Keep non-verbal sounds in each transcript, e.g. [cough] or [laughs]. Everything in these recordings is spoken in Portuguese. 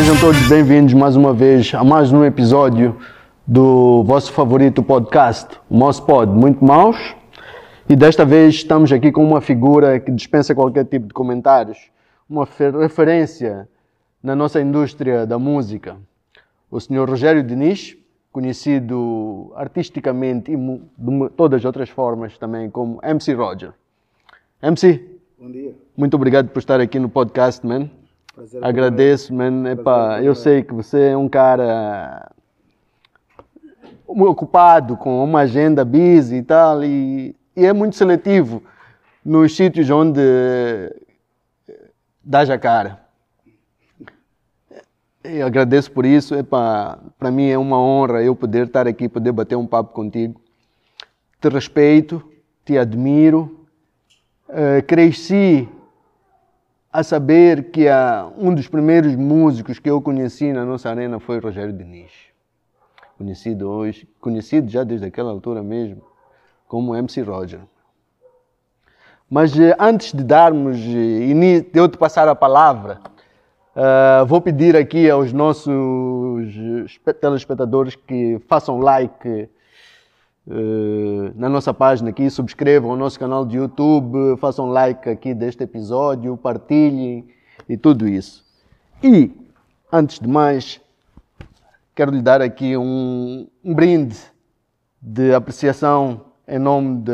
Sejam todos bem-vindos mais uma vez a mais um episódio do vosso favorito podcast, o Mospod Muito Maus. E desta vez estamos aqui com uma figura que dispensa qualquer tipo de comentários, uma referência na nossa indústria da música, o Sr. Rogério Diniz, conhecido artisticamente e de todas as outras formas também como MC Roger. MC. Bom dia. Muito obrigado por estar aqui no podcast, man. Prazer Agradeço, man. Epá, eu sei que você é um cara ocupado com uma agenda busy e tal, e, e é muito seletivo nos sítios onde dá a cara. Eu agradeço por isso. Para mim é uma honra eu poder estar aqui, poder bater um papo contigo. Te respeito, te admiro. Uh, cresci a saber que uh, um dos primeiros músicos que eu conheci na nossa arena foi Rogério Diniz. Conhecido hoje, conhecido já desde aquela altura mesmo, como MC Roger. Mas uh, antes de darmos início, de eu te passar a palavra, Uh, vou pedir aqui aos nossos telespectadores que façam like na nossa página aqui, subscrevam o nosso canal de YouTube, façam like aqui deste episódio, partilhem e tudo isso. E, antes de mais, quero lhe dar aqui um, um brinde de apreciação em nome de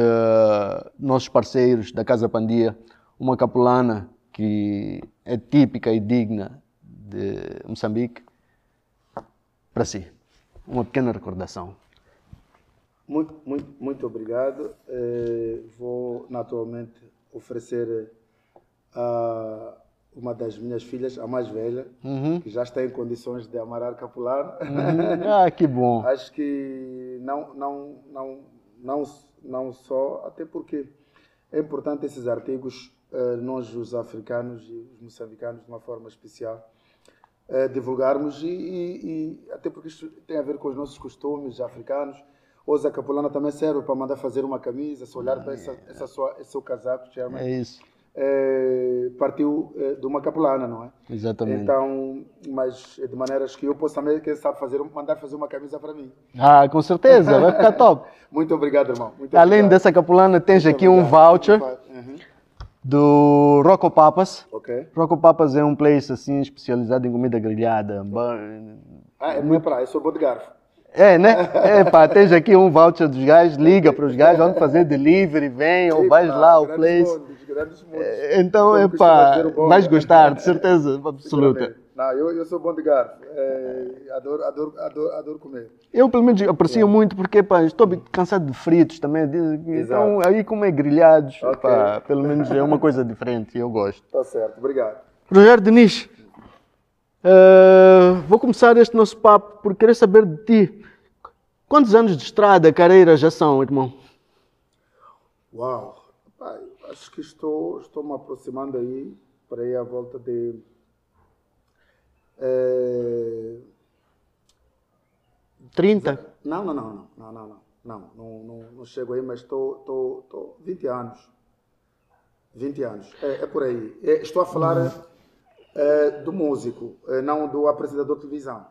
nossos parceiros da Casa Pandia, uma capulana que é típica e digna de Moçambique, para si. Uma pequena recordação. Muito, muito, muito obrigado. Eh, vou naturalmente oferecer a uma das minhas filhas, a mais velha, uhum. que já está em condições de amarar capulano. Uhum. [laughs] Ah, que bom. Acho que não, não, não, não, não só, até porque é importante esses artigos uh, nós, os africanos e os moçambicanos, de uma forma especial, divulgarmos, e, e, e, até porque isto tem a ver com os nossos costumes africanos. Hoje a capulana também serve para mandar fazer uma camisa, se olhar para essa, essa sua, esse seu casaco, Chairman. É isso. É, partiu é, de uma capulana, não é? Exatamente. Então, mas de maneiras que eu posso também, quem sabe, fazer, mandar fazer uma camisa para mim. Ah, com certeza, vai ficar [laughs] top. Muito obrigado, irmão. Muito Além obrigado. dessa capulana, tens Muito aqui obrigado. um voucher. Uhum do Rocco Papas. Ok. Rocco Papas é um place assim especializado em comida grelhada. Ah, é muito praia, eu sou garfo. É, né? É, pá, tens aqui um voucher dos gajos, liga para os gajos, vamos fazer delivery, vem, ou vais lá ao place. Mundos, é, então, é pá, vais gostar, de certeza [laughs] absoluta. Não, eu, eu sou bom de garfo. É, adoro, adoro, adoro, adoro comer. Eu, pelo menos, aprecio é. muito porque pá, estou cansado de fritos também. Então, aí, como é grelhados, okay. pá, pelo menos é uma coisa diferente e eu gosto. Está certo, obrigado. Rogério Diniz, uh, vou começar este nosso papo por querer saber de ti. Quantos anos de estrada, carreira já são, irmão? Uau! Pai, acho que estou, estou me aproximando aí para ir à volta de é... 30? Não, não, não, não, não, não, não, não, não, não chego aí, mas estou, estou, estou 20 anos. 20 anos, é, é por aí. É, estou a falar é, do músico, é, não do apresentador de televisão.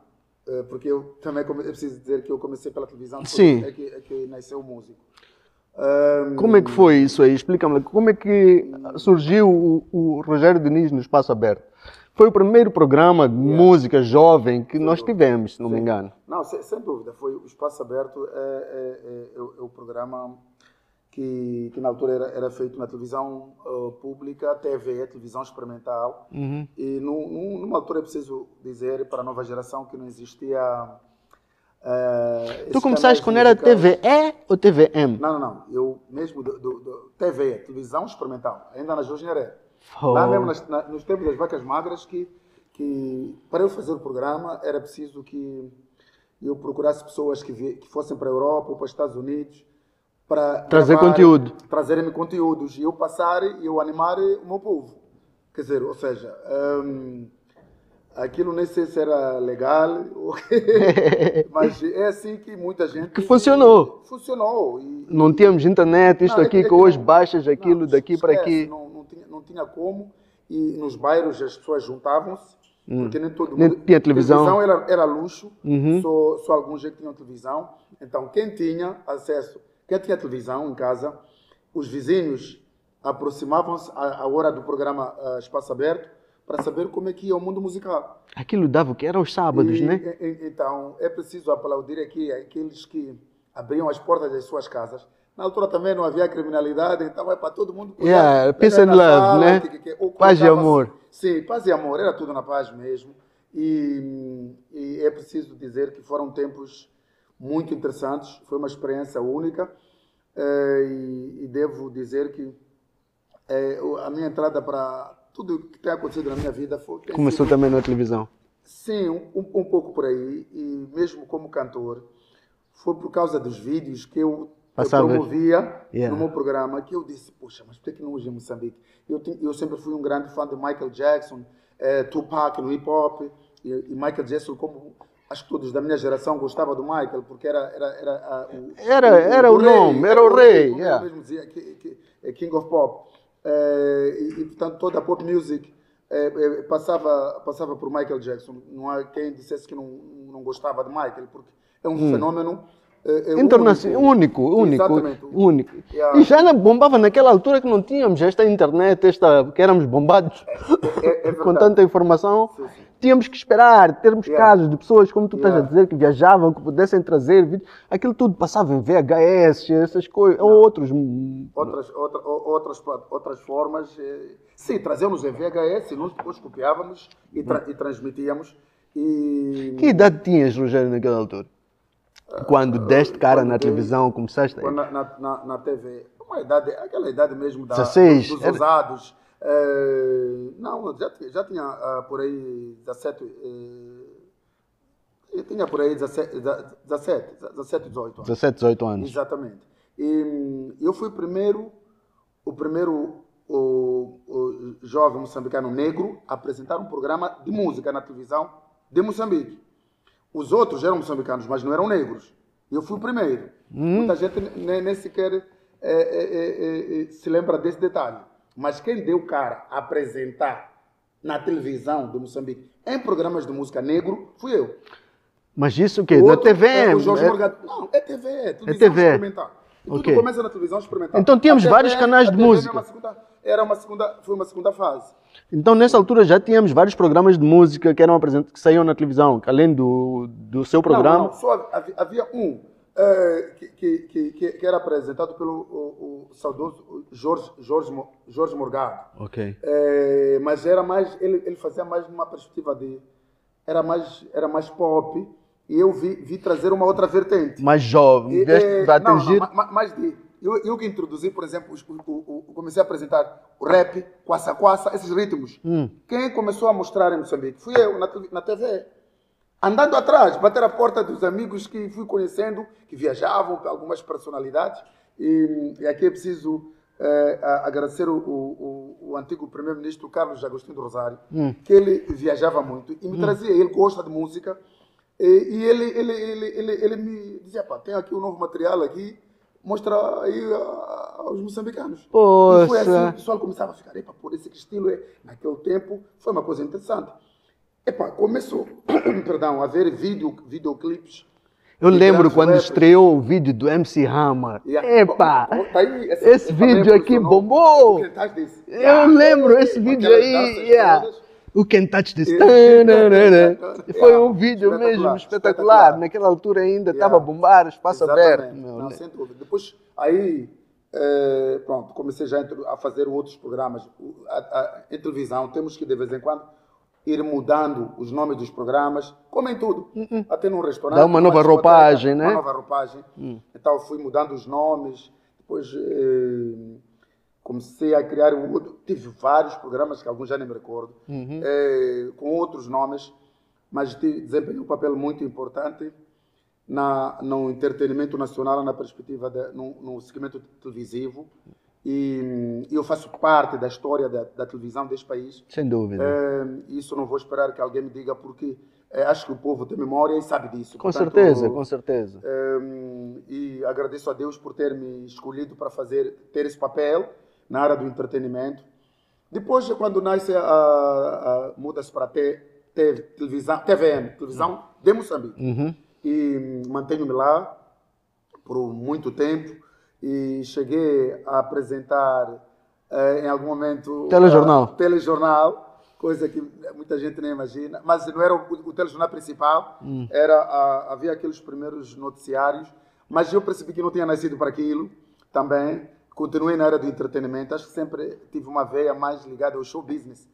É, porque eu também é preciso dizer que eu comecei pela televisão, Sim. É, que, é que nasceu o músico. Um, como é que foi isso aí? Explica-me. Como é que surgiu o, o Rogério Diniz no Espaço Aberto? Foi o primeiro programa de yeah. música jovem que nós tivemos, se não Sim. me engano. Não, sem, sem, dúvida. Foi o Espaço Aberto é, é, é, é o programa que, que, na altura era, era feito na televisão uh, pública, TV, televisão experimental. Uhum. E num, numa altura é preciso dizer para a nova geração que não existia. Uh, tu começaste quando era TVE ou TVM? Não, não, não. Eu mesmo do, do, do TV, televisão experimental, ainda na Josneré. Oh. Lá mesmo nas, na, nos tempos das vacas magras que, que para eu fazer o programa era preciso que eu procurasse pessoas que, vi, que fossem para a Europa ou para os Estados Unidos para trazer gravar, conteúdo. Trazerem-me conteúdos e eu passar e eu animar o meu povo. Quer dizer, ou seja, um, aquilo nem sei se era legal, [laughs] [laughs] mas é assim que muita gente. Que funcionou. Funcionou. E, não tínhamos internet, isto não, aqui é que, que hoje não, baixas aquilo não, daqui para aqui. Não, não, tinha, não tinha como. E nos bairros as pessoas juntavam-se Porque nem todo Nem mundo. tinha televisão. era, era luxo, Uhum. só, só alguns é que tinham televisão. Então, quem tinha acesso, quem tinha televisão em casa, os vizinhos aproximavam-se à, à hora do programa ah, Espaço Aberto para saber como é que ia o mundo musical. Aquilo dava o que era aos sábados, E, né? e- e- Então, é preciso aplaudir aqui aqueles que abriam as portas das suas casas. Na altura também não havia criminalidade, então é para todo mundo poder Yeah, peace and love, né? que- que- Paz e amor. Sim, paz e amor, era tudo na paz mesmo. E, e é preciso dizer que foram tempos muito interessantes, foi uma experiência única. eh, e, e devo dizer que eh, o- a minha entrada para tudo que tem acontecido na minha vida foi. Começou sido- também na televisão. Sim, um, um pouco por aí. E mesmo como cantor, foi por causa dos vídeos que eu, eu promovia Yeah. no meu programa que eu disse, poxa, mas por que não hoje em Moçambique? Eu, eu sempre fui um grande fã de Michael Jackson, eh, Tupac no hip hop, e, e Michael Jackson, como acho que todos da minha geração gostavam do Michael, porque era, era, era ah, o, Era- era o nome, era o rei, como yeah. eu mesmo dizia, é King of Pop. Eh, e, portanto, toda a pop music passava, passava por Michael Jackson. Não há quem dissesse que não, não gostava de Michael, porque é um fenômeno eh, eh, Internacional, único, único, Exatamente. único. Yeah. E já bombava naquela altura que não tínhamos esta internet, esta, que éramos bombados É, é [laughs] com tanta informação. Sim, sim. Tínhamos que esperar, termos Yeah. casos de pessoas, como tu estás a Yeah. dizer, que viajavam, que pudessem trazer vídeos. Aquilo tudo passava em VHS, essas coisas, ou outros. Outras, outra, outras, outras formas. eh, Sim, trazíamos em VHS e nós depois copiávamos e, tra- e transmitíamos. E Que idade tinhas, Rogério, naquela altura? Quando deste cara quando na dei- televisão, começaste na, na, na, na TV, uma idade, aquela idade mesmo da, 16, dos era- Eh, não, já, já tinha ah, por aí 17. eh, eu tinha por aí 17, 17, 17 18 anos. 17, 18 anos. Exatamente. E hum, eu fui primeiro, o primeiro o, o jovem moçambicano negro a apresentar um programa de música na televisão de Moçambique. Os outros eram moçambicanos, mas não eram negros. Eu fui o primeiro. Muita gente nem, nem sequer eh, eh, se lembra desse detalhe. Mas quem deu cara a apresentar na televisão de Moçambique em programas de música negro fui eu. Mas isso o quê? O outro TV? É o Jorge é- Morgado. Não, é TV, é TV. experimental. E tudo Ok. começa na televisão experimental. Então tínhamos A vários canais a de TV música. Era uma segunda, era uma segunda, foi uma segunda fase. Então, nessa altura, já tínhamos vários programas de música que eram apresentados, que saíam na televisão, além do, do seu programa. Não, não, só havia, havia um eh, que, que, que, que- era apresentado pelo o, o saudoso Jorge, Jorge, Jorge Morgado. Ok. Eh, mas era mais, ele, ele fazia mais numa perspectiva de, era mais, era mais pop. E eu vi, vi trazer uma outra vertente. Mais jovem, E, vieste eh, para não, não, atingir. ma- ma- mais de. Eu, eu que introduzi, por exemplo, os- o, o, comecei a apresentar o rap, quassa-quassa, esses ritmos. Hum. Quem começou a mostrar em Moçambique fui eu, na, na TV. Andando atrás, bater a porta dos amigos que fui conhecendo, que viajavam, algumas personalidades. E, e aqui é preciso a- agradecer o, o, o- antigo primeiro-ministro Carlos Agostinho do Rosário, Hum. que ele viajava muito e me trazia, ele gosta de música, e, e ele, ele, ele, ele, ele me dizia, pá, tem aqui um novo material aqui, mostra aí aos moçambicanos. E foi Poxa. assim, o pessoal começava a ficar, epa, por esse estilo, é, naquele tempo, foi uma coisa interessante. Epa, começou, [coughs] perdão, a ver vídeo, videoclipes. Eu lembro quando rappers. estreou o vídeo do MC Hammer. Yeah. Epa! Tá aí, esse- Esse também vídeo aqui bombou! Eu Yeah. lembro esse vídeo aí. Yeah. O Can Touch This. Foi um vídeo mesmo Espetacular. Naquela altura ainda estava a bombar, espaço Exatamente. aberto. Não, sem dúvida. Depois, aí, eh, pronto, comecei já a fazer outros programas. A- em televisão, temos que, de vez em quando, ir mudando os nomes dos programas, como em tudo. Até num restaurante. Dá uma nova roupagem, né? Uma nova roupagem. Então, fui mudando os nomes. Depois, eh, comecei a criar um outro. Tive vários programas, que alguns já nem me recordo, eh, com outros nomes, mas desempenhei um papel muito importante na, no entretenimento nacional, na perspectiva, de, no, no segmento televisivo. E eu faço parte da história da, da televisão deste país. Sem dúvida. Eh, isso não vou esperar que alguém me diga, porque eh, acho que o povo tem memória e sabe disso. com Portanto, certeza, com certeza. um, e agradeço a Deus por ter me escolhido para fazer ter esse papel na área do entretenimento. Depois, quando nasce a, a- muda-se para T, teve televisão, TVM, televisão de Moçambique. Uhum. E mantenho-me lá por muito tempo e cheguei a apresentar eh, em algum momento Telejornal. ah, telejornal, coisa que muita gente nem imagina, mas não era o, o telejornal principal, era ah, havia aqueles primeiros noticiários, mas eu percebi que não tinha nascido para aquilo também. Continuei na área do entretenimento, acho que sempre tive uma veia mais ligada ao show business.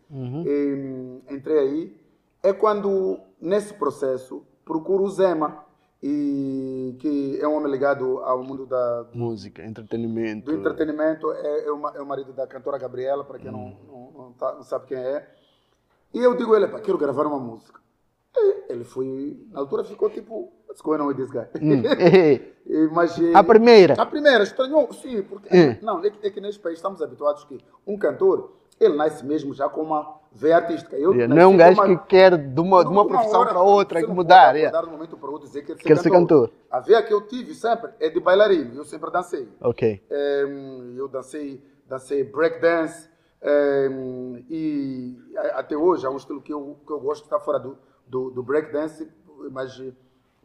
E, hum, entrei aí. É quando, nesse processo, procuro o Zema, e, que é um homem ligado ao mundo da, Música, entretenimento. do entretenimento, é, é, o, ma- é o marido da cantora Gabriela, para quem não, não, não, tá- não sabe quem é. E eu digo a ele, "Pá, quero gravar uma música. E ele foi, na altura ficou tipo, what's going on with this guy? [laughs] [laughs] E, Mas, A primeira. A primeira, estranhou, sim, porque. É. Não, é que, é que neste país estamos habituados que um cantor, ele nasce mesmo já com uma veia artística. Eu Não é um gajo uma- que quer de uma, de uma profissão para outra, que mudar. é. acordar de um momento para outro dizer que Quer ser cantor. A veia que eu tive sempre é de bailarino, eu sempre dancei. Ok. Em, eu dancei, dancei breakdance em, e até hoje é um estilo que eu, que eu gosto, está fora do, do, do breakdance, mas,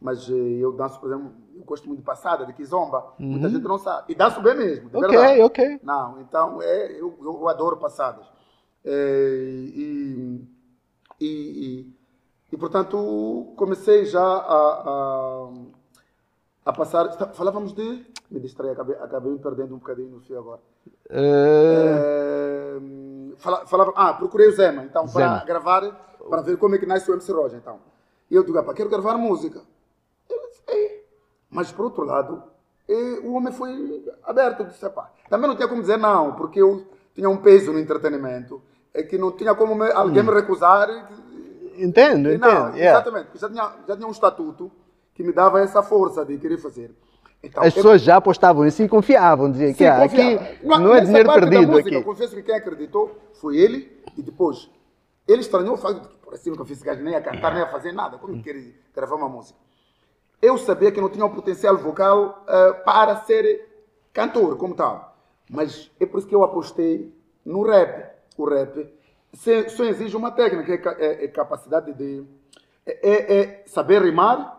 mas eh, eu danço, por exemplo, eu gosto muito de passada, de kizomba, muita gente não sabe. E danço bem mesmo, de Ok, verdade. ok. Não, então é, eu, eu adoro passadas. É, e, e, e, e, portanto, comecei já a, a, a passar. Falávamos de. Me distraí, acabei, acabei me perdendo um bocadinho no fio agora. É, fala- falava, ah, procurei o Zema, então, para gravar, para ver como é que nasce o MC Roger, então. E eu digo, "Ah, quero gravar música. Ele disse, "Ei." Mas, por outro lado, o homem foi aberto, disse, pá, também não tinha como dizer não, porque eu tinha um peso no entretenimento, é que não tinha como me- alguém me recusar. entendo, E entendo. não, yeah. exatamente, já tinha, já tinha um estatuto que me dava essa força de querer fazer. Então, As eu- pessoas já apostavam em si e confiavam, diziam que ah, aqui Na- não é dinheiro perdido música, aqui. Eu confesso que quem acreditou foi ele e depois ele estranhou o facto de que, por assim, nunca fiz gajo nem a cantar, nem a fazer nada. Como quer gravar uma música? Eu sabia que não tinha um potencial vocal ah, para ser cantor, como tal. Mas é por isso que eu apostei no rap. O rap só exige uma técnica, é, é- é capacidade de... É, é- é saber rimar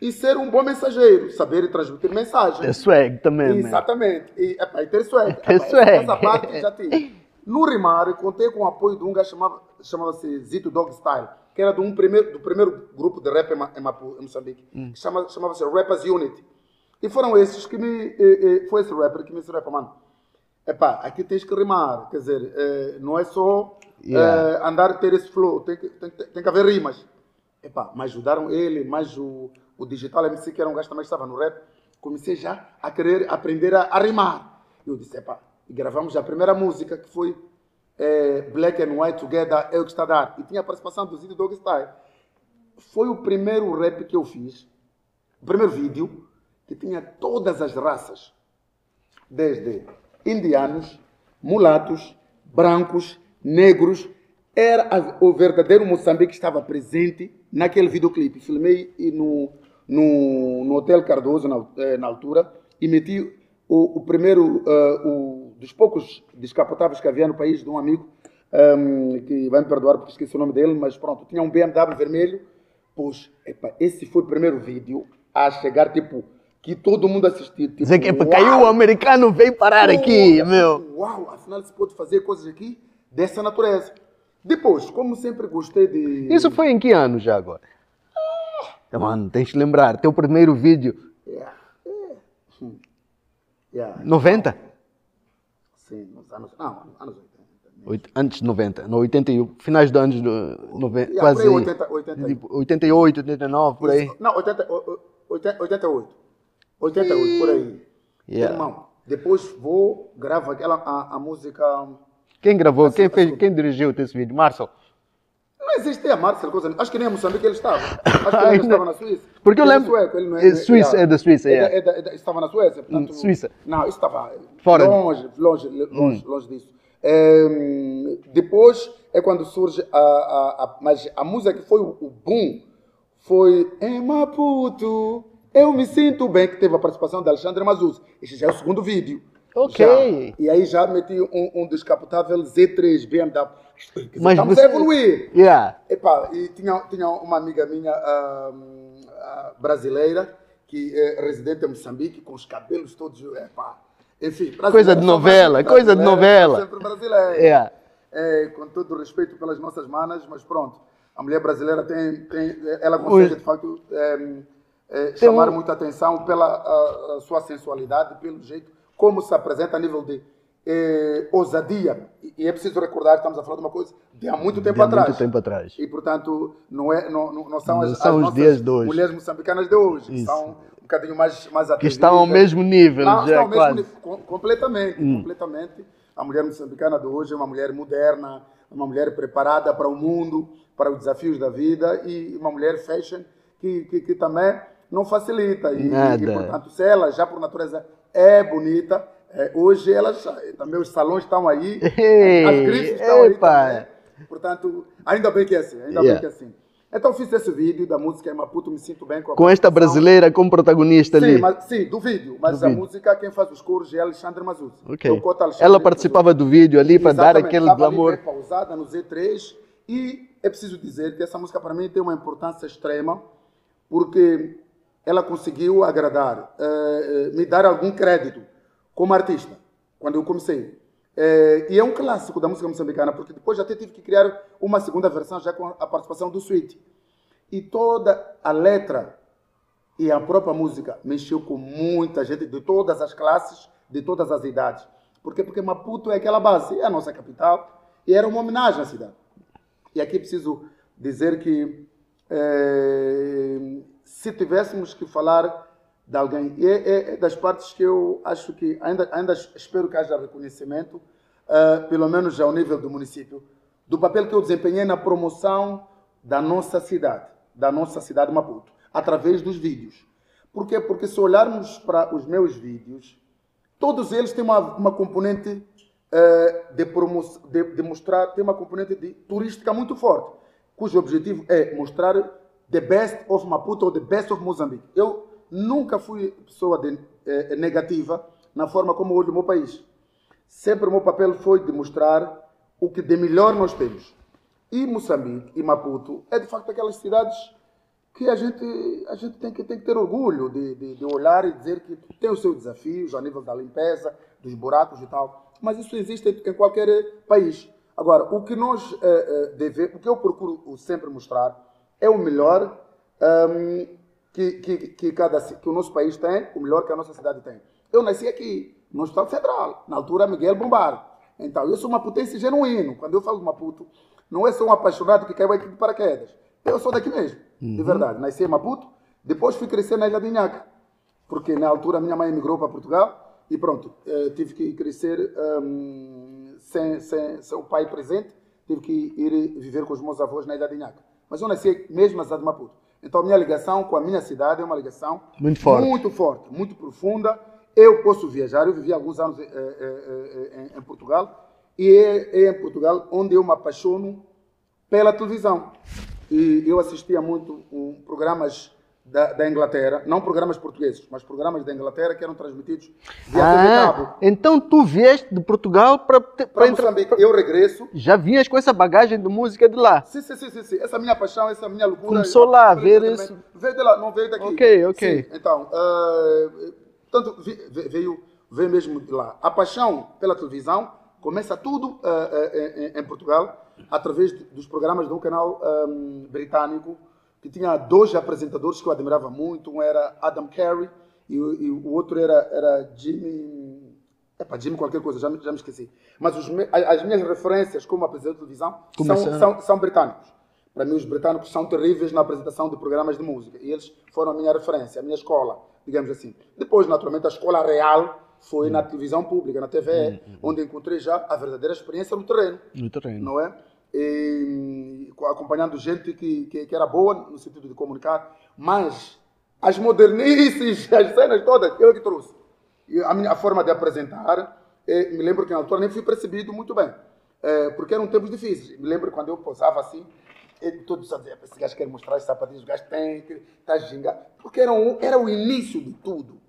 e ser um bom mensageiro, saber transmitir mensagem. É swag também, man. Exatamente. E, epá, e ter swag. [laughs] Ter Epá, swag. Essa parte já tive. No rimar, eu contei com o apoio de um gajo chamava, chamava-se Zito Dog Style, que era de um primeiro, do primeiro grupo de rap em, Ma- em Mapu- em Moçambique, que chama, chamava-se Rappers Unity. E foram esses que me. foi esse rapper que me disse, mano, epá, aqui tens que rimar. Quer dizer, eh, não é só Yeah. eh, andar ter esse flow, tem que, tem, que- tem que haver rimas. Epá, mas ajudaram ele, mais o, o Digital MC, que era um gajo que também estava no rap, comecei já a querer aprender a, a rimar. Eu disse, epá, e gravamos a primeira música, que foi eh, Black and White Together, é o que está a dar. E tinha a participação do Zito Dog Style. Foi o primeiro rap que eu fiz, o primeiro vídeo, que tinha todas as raças desde indianos, mulatos, brancos, negros. Era a- o verdadeiro Moçambique que estava presente naquele videoclipe. Filmei no, no, no Hotel Cardoso, na, eh, na altura, e meti o, o primeiro, eh, o, dos poucos descapotáveis que havia no país, de um amigo, ehm, que vai me perdoar porque esqueci o nome dele, mas pronto, tinha um BMW vermelho. Pois, epa, esse foi o primeiro vídeo a chegar, tipo, que todo mundo assistiu. Tipo, Dizer que uau! caiu o americano, veio parar aqui, meu. Uau, afinal se pode fazer coisas aqui dessa natureza. Depois, como sempre gostei de. Isso foi em que ano já agora? Mano, tens que lembrar, teu primeiro vídeo, Yeah. Yeah. 90? Sim, nos anos. Não, anos 80. Oito- Antes de 90, no 81, finais dos anos do 90, Yeah, quase por aí, 80, 80. tipo, 88, 89, por aí. Isso. Não, 80, o- o- 80, 88. 88, por aí. Yeah. Irmão, depois vou, gravo aquela, a, a música. Quem gravou, quem Assim, fez, assim. quem dirigiu esse vídeo? Marcel? Não existe a Marcel, coisa. Acho que nem em Moçambique ele estava. [laughs] Acho que ele estava na Suíça. Porque eu é lembro- sueco, ele não é Suíça, é da Suíça, É da- yeah. é da- é da- estava na Suécia, portanto. Hum, Suíça. Não, estava Fora. longe, longe, longe, longe disso. Ehm, depois é quando surge a, a, a- mas a música que foi o, o boom foi em Maputo, eu me sinto bem, que teve a participação de Alexandre Mazuz. Este já é o segundo vídeo. Ok. Já. E aí já meti um, um descapotável Z3 BMW. Mas Estamos você- a evoluir. Yeah. Epá, e tinha, tinha uma amiga minha ahm, ah, brasileira, que é residente em Moçambique, com os cabelos todos. Epá, enfim, Coisa de novela, coisa de novela. Sempre brasileira. Yeah. É, com todo o respeito pelas nossas manas, mas pronto. A mulher brasileira tem, tem ela consegue Os- de facto é, é, chamar um- muita atenção pela a- a sua sensualidade, pelo jeito como se apresenta a nível de é, ousadia. E, e é preciso recordar, estamos a falar de uma coisa de há muito tempo De atrás. muito tempo atrás. E portanto, não, é, não, não, não são Não as, são as os nossas dias de hoje. mulheres moçambicanas de hoje, que Isso. são um bocadinho mais, mais Que atrevidas. estão ao mesmo nível, Não, já estão ao mesmo quase. Hum. nível, com- completamente, completamente. A mulher moçambicana de hoje é uma mulher moderna, uma mulher preparada para o mundo, para os desafios da vida e uma mulher fashion que, que, que também não facilita. E, Nada. e, portanto, se ela já por natureza é bonita, é, hoje elas já- também os salões estão aí, Ei, [laughs] as grifes estão aí também. Portanto, ainda bem que é assim, ainda Yeah. bem que é assim. Então fiz esse vídeo da música Maputo, me sinto bem com a Com esta brasileira como protagonista Sim, ali. mas, sim, do vídeo. Mas Do a vídeo. música, quem faz os coros é Alexandre Mazuz. Ok. Eu coto Alexandre Ela Mazuz. participava do vídeo ali para dar aquele estava ali glamour. bem pausada no Z3 e é preciso dizer que essa música para mim tem uma importância extrema porque ela conseguiu agradar, eh, me dar algum crédito como artista quando eu comecei. Eh, e é um clássico da música moçambicana porque depois até tive que criar uma segunda versão já com a participação do Sweet. E toda a letra e a própria música mexeu com muita gente de todas as classes, de todas as idades. Por quê? Porque Maputo é aquela base, é a nossa capital, e era uma homenagem à cidade. E aqui preciso dizer que se tivéssemos que falar de alguém, e é, é- é das partes que eu acho que ainda, ainda espero que haja reconhecimento, eh, pelo menos ao nível do município, do papel que eu desempenhei na promoção da nossa cidade, da nossa cidade Maputo, através dos vídeos. Por quê? Porque se olharmos para os meus vídeos, todos eles têm uma, uma componente eh, de, promo de, de mostrar, tem uma componente de turística muito forte, cujo objetivo é mostrar the best of Maputo ou the best of Moçambique. Eu nunca fui pessoa de, eh, negativa na forma como olho o meu país. Sempre o meu papel foi de mostrar o que de melhor nós temos. E Moçambique e Maputo é de facto aquelas cidades que a gente, a gente tem, que, tem que ter orgulho de, de, de olhar e dizer que tem os seus desafios a nível da limpeza, dos buracos e tal. Mas isso existe em qualquer país. Agora, o que nós eh, eh, devemos, o que eu procuro sempre mostrar é o melhor ehm, que, que, que, cada, que o nosso país tem, o melhor que a nossa cidade tem. Eu nasci aqui, no Estado Federal, na altura Miguel Bombar. Então, eu sou uma potência genuíno. Quando eu falo de Maputo, não é só um apaixonado que caiu aqui de paraquedas. Eu sou daqui mesmo, de verdade. Nasci em Maputo, depois fui crescer na Ilha de Inhaca, porque na altura minha mãe emigrou para Portugal e pronto, eh, tive que crescer hum, sem, sem, sem o pai presente, tive que ir viver com os meus avós na Ilha de Inhaca. Mas eu nasci mesmo na cidade de Maputo. Então a minha ligação com a minha cidade é uma ligação Muito forte. muito forte, muito profunda. Eu posso viajar, eu vivi alguns anos eh, eh, em, em Portugal e é, é em Portugal onde eu me apaixono pela televisão. E eu assistia muito um, programas da, da Inglaterra, não programas portugueses, mas programas da Inglaterra que eram transmitidos via TV Ah, Cabo. então tu vieste de Portugal para Para Moçambique, eu regresso. Já vinhas com essa bagagem de música de lá. Sim, sim, sim, sim, sim. Essa minha paixão, essa minha loucura. Começou lá a ver isso. Veio de lá, não veio daqui. Ok, ok. Sim, então, vi- ve- veio, veio mesmo de lá. A paixão pela televisão começa tudo ah, ah, em, em Portugal, através dos programas de um canal ah, britânico, que tinha dois apresentadores que eu admirava muito. Um era Adam Carey e, o- e o outro era, era Jimmy. Epa, Jimmy qualquer coisa, já, me- já me esqueci. Mas os as minhas referências como apresentador de televisão são, são, são britânicos. Para mim, os britânicos são terríveis na apresentação de programas de música. E eles foram a minha referência, a minha escola, digamos assim. Depois, naturalmente, a escola real foi na televisão pública, na TVE, onde encontrei já a verdadeira experiência no terreno No terreno. não é? E, acompanhando gente que, que, que era boa no sentido de comunicar, mas as modernices, [laughs] as cenas todas, eu é que trouxe. E a minha forma de apresentar, eh, me lembro que na altura nem fui percebido muito bem, eh, porque eram tempos difíceis. Me lembro quando eu posava assim, todos dizer, esse gajo quer mostrar as sapatilhas, o gajo tem, que está ginga, porque era, um, era o início de tudo.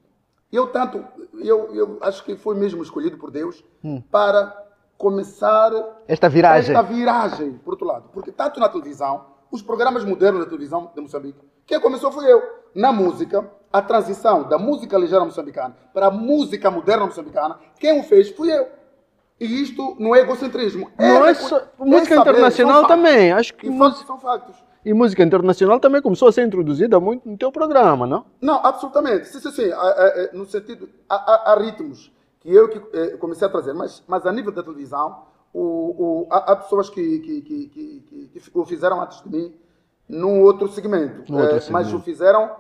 Eu tanto, eu, eu acho que foi mesmo escolhido por Deus para começar Esta viragem. esta viragem, por outro lado. Porque tanto na televisão, os programas modernos da televisão de Moçambique, quem começou foi eu. Na música, a transição da música ligeira moçambicana para a música moderna moçambicana, quem o fez fui eu. E isto não é egocentrismo. Não é só- música saber, internacional também, acho que E música- são factos. E música internacional também começou a ser introduzida muito no teu programa, não? Não, absolutamente. Sim, sim, sim. No sentido, há, há- há ritmos que eu que eh, comecei a trazer, mas, mas a nível da televisão, o, o- há, há pessoas que, que, que, que, que- o fizeram antes de mim num outro segmento. Outro Eh, Mas segmento. o fizeram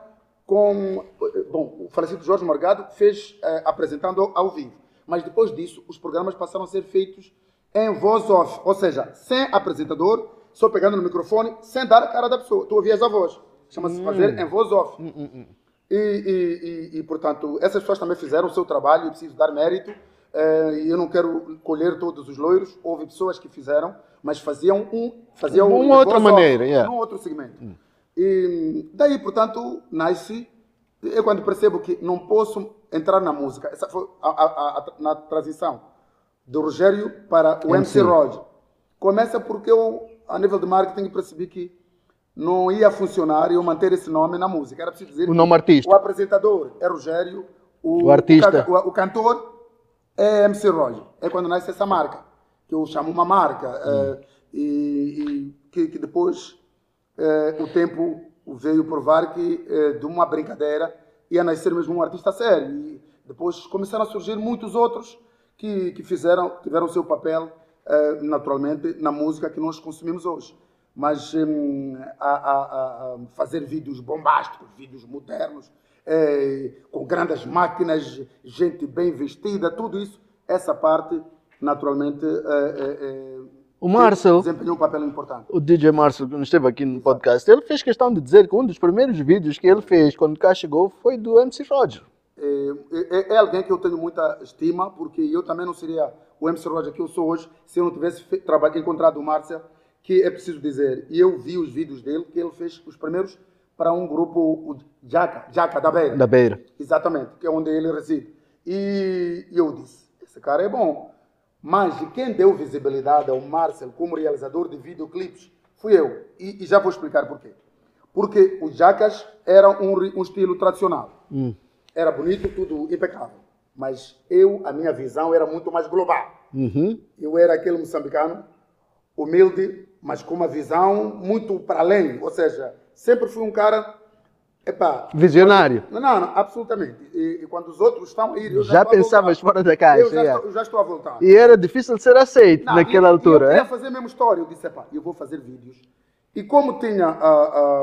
com. eh, Bom, o falecido Jorge Morgado fez eh, apresentando ao vivo. Mas depois disso, os programas passaram a ser feitos em voz off, ou seja, sem apresentador, só pegando no microfone, sem dar a cara da pessoa. Tu ouvias a voz. Chama-se Hum. fazer em voz off. E, e- e- e, portanto, essas pessoas também fizeram o seu trabalho, preciso dar mérito. eh, E eu não quero colher todos os loiros. Houve pessoas que fizeram, mas faziam um. Faziam Uma um outra maneira, yeah. num outro segmento. E daí, portanto, nasce. Eu, quando percebo que não posso entrar na música, essa foi a, a- a- na transição do Rogério para o MC, MC. Rod. Começa porque eu, a nível de marketing, percebi que não ia funcionar eu manter esse nome na música. Era preciso dizer O nome artista. o apresentador é Rogério, o, O artista. O, o- cantor é MC Roger. É quando nasce essa marca, que eu chamo uma marca. eh, e e que, que depois eh, o tempo veio provar que eh, de uma brincadeira ia nascer mesmo um artista sério. E depois começaram a surgir muitos outros que, que fizeram, tiveram o seu papel eh, naturalmente na música que nós consumimos hoje. Mas hum, a, a- a- fazer vídeos bombásticos, vídeos modernos, eh, com grandes máquinas, gente bem vestida, tudo isso, essa parte, naturalmente, eh, eh, eh, O Marcel, desempenhou um papel importante. o DJ Marcel, que esteve aqui no podcast, ele fez questão de dizer que um dos primeiros vídeos que ele fez quando cá chegou foi do MC Roger. É, é- é alguém que eu tenho muita estima, porque eu também não seria o MC Roger que eu sou hoje se eu não tivesse encontrado o Márcia, que é preciso dizer, e eu vi os vídeos dele, que ele fez os primeiros para um grupo, o Jaca, Jaca da Beira. Da Beira. Exatamente, que é onde ele reside. E eu disse, esse cara é bom. Mas quem deu visibilidade ao Marcel como realizador de videoclipes fui eu. E, e já vou explicar porquê. Porque o Jacas era um, um estilo tradicional. Era bonito, tudo impecável. Mas eu, a minha visão era muito mais global. Uhum. Eu era aquele moçambicano humilde, mas com uma visão muito para além. Ou seja, sempre fui um cara. Epá, Visionário. não, não, absolutamente. E, e quando os outros estão a ir, eu já, Já pensavas fora da caixa, Eu já, estou, eu já estou a voltar. E era difícil ser aceito Não, naquela e- e altura, eu é? queria fazer a mesma história. Eu disse, epá, eu vou fazer vídeos. E como tinha,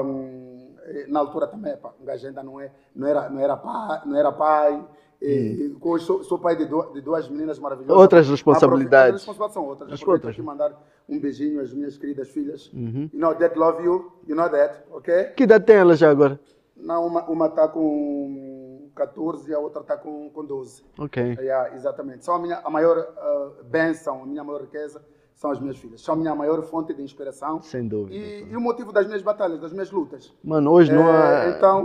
hum, eh, na altura também, epá, um gajo ainda não, é, não, era, não era pai, não era pai e, e hoje sou, sou pai de, de duas meninas maravilhosas. Hum. Outras responsabilidades. As responsabilidades são outras. As outras. aqui mandar um beijinho às minhas queridas filhas. Uhum. You know that love you, you know that, ok? Que idade tem ela já agora? Não, uma, uma tá com 14 e a outra tá com, com 12. Ok. Yeah, exatamente. São a minha a maior uh, bênção, a minha maior riqueza são as minhas filhas. São a minha maior fonte de inspiração. Sem dúvida. E, e o motivo das minhas batalhas, das minhas lutas. Mano, hoje não É, há. então,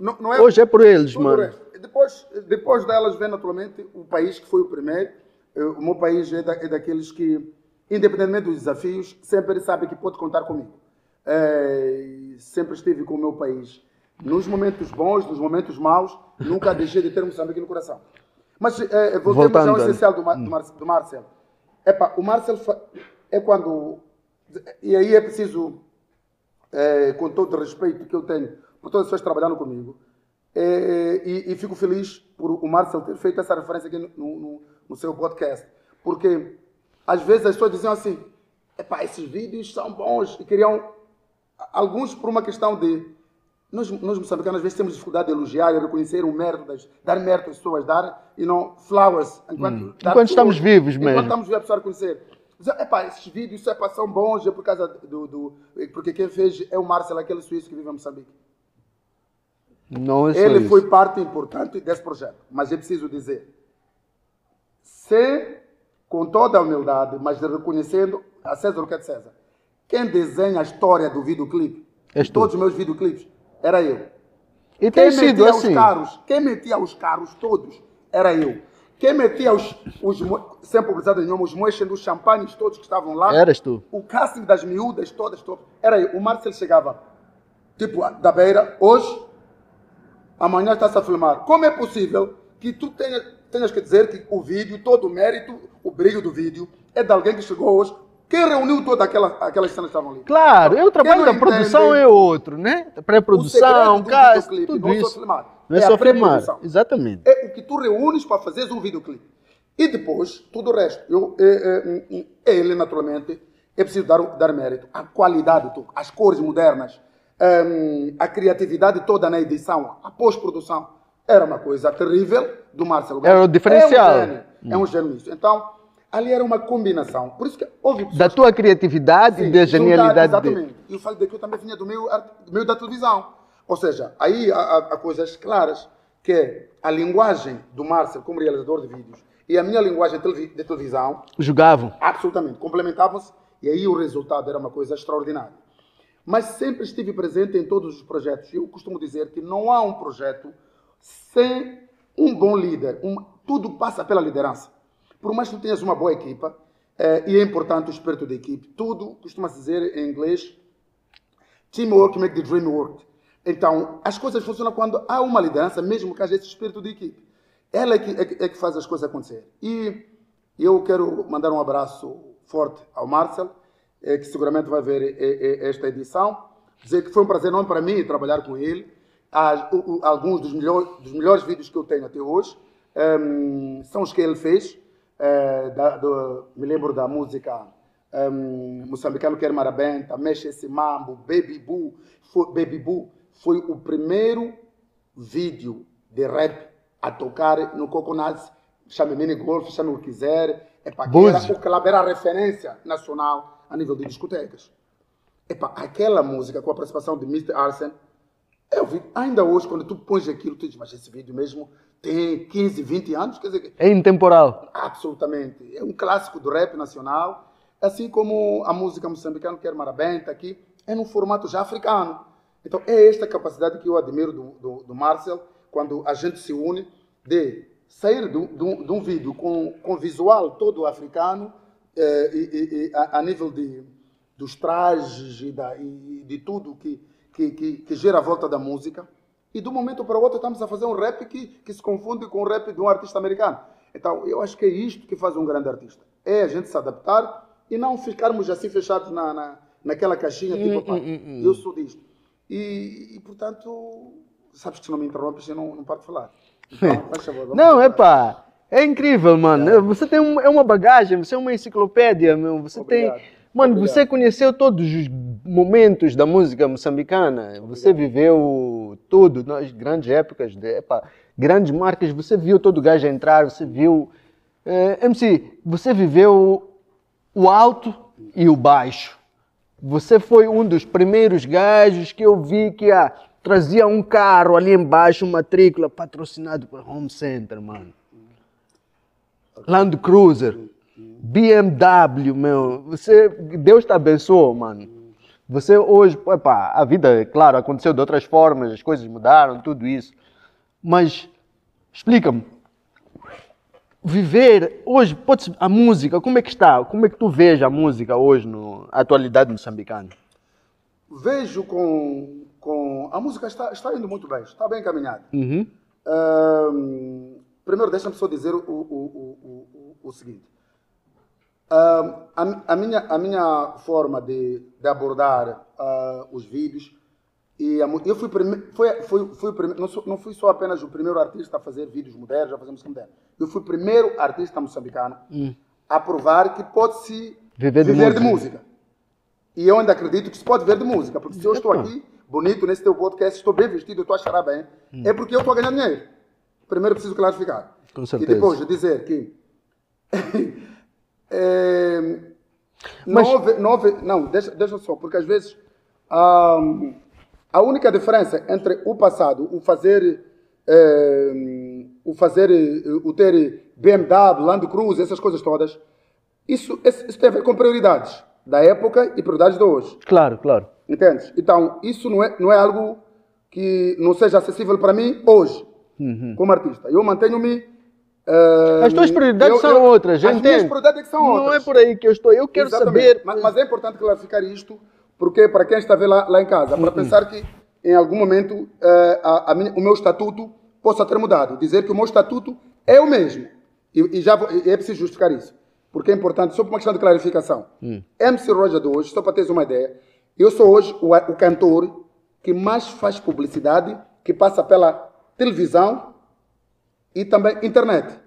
não, não é, Hoje é por eles, tudo mano. resto. Depois, depois delas vem naturalmente o país que foi o primeiro. Eh, O meu país é, da, é daqueles que, independentemente dos desafios, sempre sabe que pode contar comigo. E sempre estive com o meu país. Nos momentos bons, nos momentos maus, nunca [laughs] deixei de ter Moçambique no coração. Mas eh, voltemos Voltando, ao essencial do, Mar, do, Mar, do Marcel. Epa, o Marcel é quando... E aí é preciso é, com todo o respeito que eu tenho por todas as pessoas trabalhando comigo, é, e, e fico feliz por o Marcel ter feito essa referência aqui no, no- no seu podcast, porque às vezes as pessoas diziam assim, Epá, esses vídeos são bons, e queriam, alguns por uma questão de, nós, nós moçambicanos às vezes temos dificuldade de elogiar e reconhecer o mérito, das, dar mérito às pessoas, dar, e não flowers, enquanto, dar Enquanto estamos vivos enquanto mesmo. estamos vivos a pessoa reconhecer. Dizer, Epá, esses vídeos epá, são bons, é por causa do, do- Porque quem fez é o Marcel, aquele suíço que vive em Moçambique. Não é só Ele isso. foi parte importante desse projeto. Mas é preciso dizer, se, com toda a humildade, mas reconhecendo a César o que é de César, quem desenha a história do videoclipe, És todos os meus videoclipes, era eu. E tem quem sido metia assim. os carros, quem metia os carros todos era eu. Quem metia os, os sem publicidade nenhuma, os moechos dos champanhes todos que estavam lá. Eras tu. O casting das miúdas todas, todas era eu. O Marcel chegava, tipo, da beira, hoje, amanhã está-se a filmar. Como é possível que tu tenha, tenhas que dizer que o vídeo, todo o mérito, o brilho do vídeo, é de alguém que chegou hoje? Quem reuniu todas aquela, aquelas cenas que estavam ali? Claro, eu trabalho Quem da produção é outro, né? o Pré-produção, videoclipe tudo não só isso. filmar, Não é é só filmar. Exatamente. é o que tu reúnes para fazeres um videoclipe. E depois, tudo o resto. Eu, é, é, ele, naturalmente, é preciso dar, dar mérito. A qualidade, tu- as cores modernas, hum, a criatividade toda na edição, a pós-produção. Era uma coisa terrível do Marcelo Era o diferencial. É um gênio, é um gênio. Então, ali era uma combinação. Por isso que houve Da tua criatividade Sim, e da genialidade dele. Exatamente. E o facto de que eu também vinha do meio, do meio da televisão. Ou seja, aí há, há- coisas claras, que é a linguagem do Márcio como realizador de vídeos e a minha linguagem de televisão, Jogavam. absolutamente, complementavam-se e aí o resultado era uma coisa extraordinária. Mas sempre estive presente em todos os projetos. Eu costumo dizer que não há um projeto sem um bom líder. Um- tudo passa pela liderança. Por mais que tu tenhas uma boa equipa, eh, e é importante o espírito da equipe, tudo, costuma-se dizer em inglês, teamwork make the dream work. Então, as coisas funcionam quando há uma liderança, mesmo que haja esse espírito de equipe. Ela é que, é é que faz as coisas acontecer. E eu quero mandar um abraço forte ao Marcel, que seguramente vai ver eh, eh, esta edição. Dizer que foi um prazer enorme para mim trabalhar com ele. O- alguns dos, melhor, dos melhores vídeos que eu tenho até hoje ehm, são os que ele fez. eh, da- do- me lembro da música um, moçambicano quer marabenta, mexe esse mambo, Baby Boo, foi, Baby Boo foi o primeiro vídeo de rap a tocar no Coconut, chame mini golf, chame o que quiser, é para que era Búzio. o que lá era a referência nacional a nível de discotecas. Epa, aquela música com a participação de Mr. Arsen, eu vi, ainda hoje, quando tu pões aquilo, tu diz, mas esse vídeo mesmo tem 15, 20 anos, quer dizer, É intemporal. Absolutamente. É um clássico do rap nacional, assim como a música moçambicana, que é Marabenta aqui, é num formato já africano. Então, é esta capacidade que eu admiro do, do, do Marcel, quando a gente se une, de sair de, um- de de vídeo com, com visual todo africano, e, e- e a, a nível de, dos trajes e, da, e de tudo que, que, que, que gira a volta da música, e de um momento para o outro estamos a fazer um rap que, que se confunde com o rap de um artista americano. Então, eu acho que é isto que faz um grande artista. É a gente se adaptar e não ficarmos assim fechados na, na, naquela caixinha, tipo, pá, eu sou disto. E, e, portanto, sabes que se não me interrompes, eu não, não paro de falar. Então, [laughs] faz favor, Não, é pá. É incrível, mano. Você tem um- é uma bagagem, você é uma enciclopédia, meu. Você Obrigado. tem. Mano, Obrigado. você conheceu todos os momentos da música moçambicana. Você viveu tudo, nas grandes épocas, de, epá, grandes marcas. Você viu todo o gajo entrar, você viu. Eh, MC, você viveu o alto e o baixo. Você foi um dos primeiros gajos que eu vi que ah, trazia um carro ali embaixo, uma matrícula patrocinado por Home Center, mano. Land Cruiser, BMW, meu. Você, Deus te abençoou, mano. Você hoje, epá, a vida, claro, aconteceu de outras formas, as coisas mudaram, tudo isso. Mas explica-me, viver hoje, pode a música, como é que está? Como é que tu vês a música hoje na atualidade moçambicana? Vejo com, com. A música está, está indo muito bem, está bem encaminhada. Uhum. Primeiro, deixa-me só dizer o, o, o, o, seguinte. A, a, minha, a minha forma de, de abordar ah, os vídeos. E a eu fui, foi, foi, fui o primeiro, não, sou- não fui só apenas o primeiro artista a fazer vídeos modernos, a fazer música moderna. Eu fui o primeiro artista moçambicano a provar que pode-se Viver de viver de música. música. E eu ainda acredito que se pode ver de música, porque se eu estou aqui, bonito, nesse teu podcast, estou bem vestido, estou a bem, é porque eu estou a ganhar dinheiro. Primeiro preciso clarificar. Com E certeza. depois de dizer que. é, [laughs] Mas- não, houve, não, houve, não deixa, deixa só, porque às vezes ahm, a única diferença entre o passado, o fazer. eh, o fazer, o ter BMW, Land Cruiser, essas coisas todas, isso, isso tem a ver com prioridades da época e prioridades de hoje. Claro, claro. Entendes? Então, isso não é, não é algo que não seja acessível para mim hoje, como artista. Eu mantenho-me. eh, As tuas prioridades eu- são eu- outras, As minhas prioridades é que são outras. Não é por aí que eu estou. Eu quero Exatamente. saber. Mas, mas é importante clarificar isto, porque para quem está a ver lá, lá em casa, para pensar que em algum momento eh, a- a minha- o meu estatuto possa ter mudado. Dizer que o meu estatuto é o mesmo. E, e já vou- e é preciso justificar isso. Porque é importante, só por uma questão de clarificação. MC Roger de hoje, só para teres uma ideia, eu sou hoje o, o cantor que mais faz publicidade, que passa pela televisão e também internet.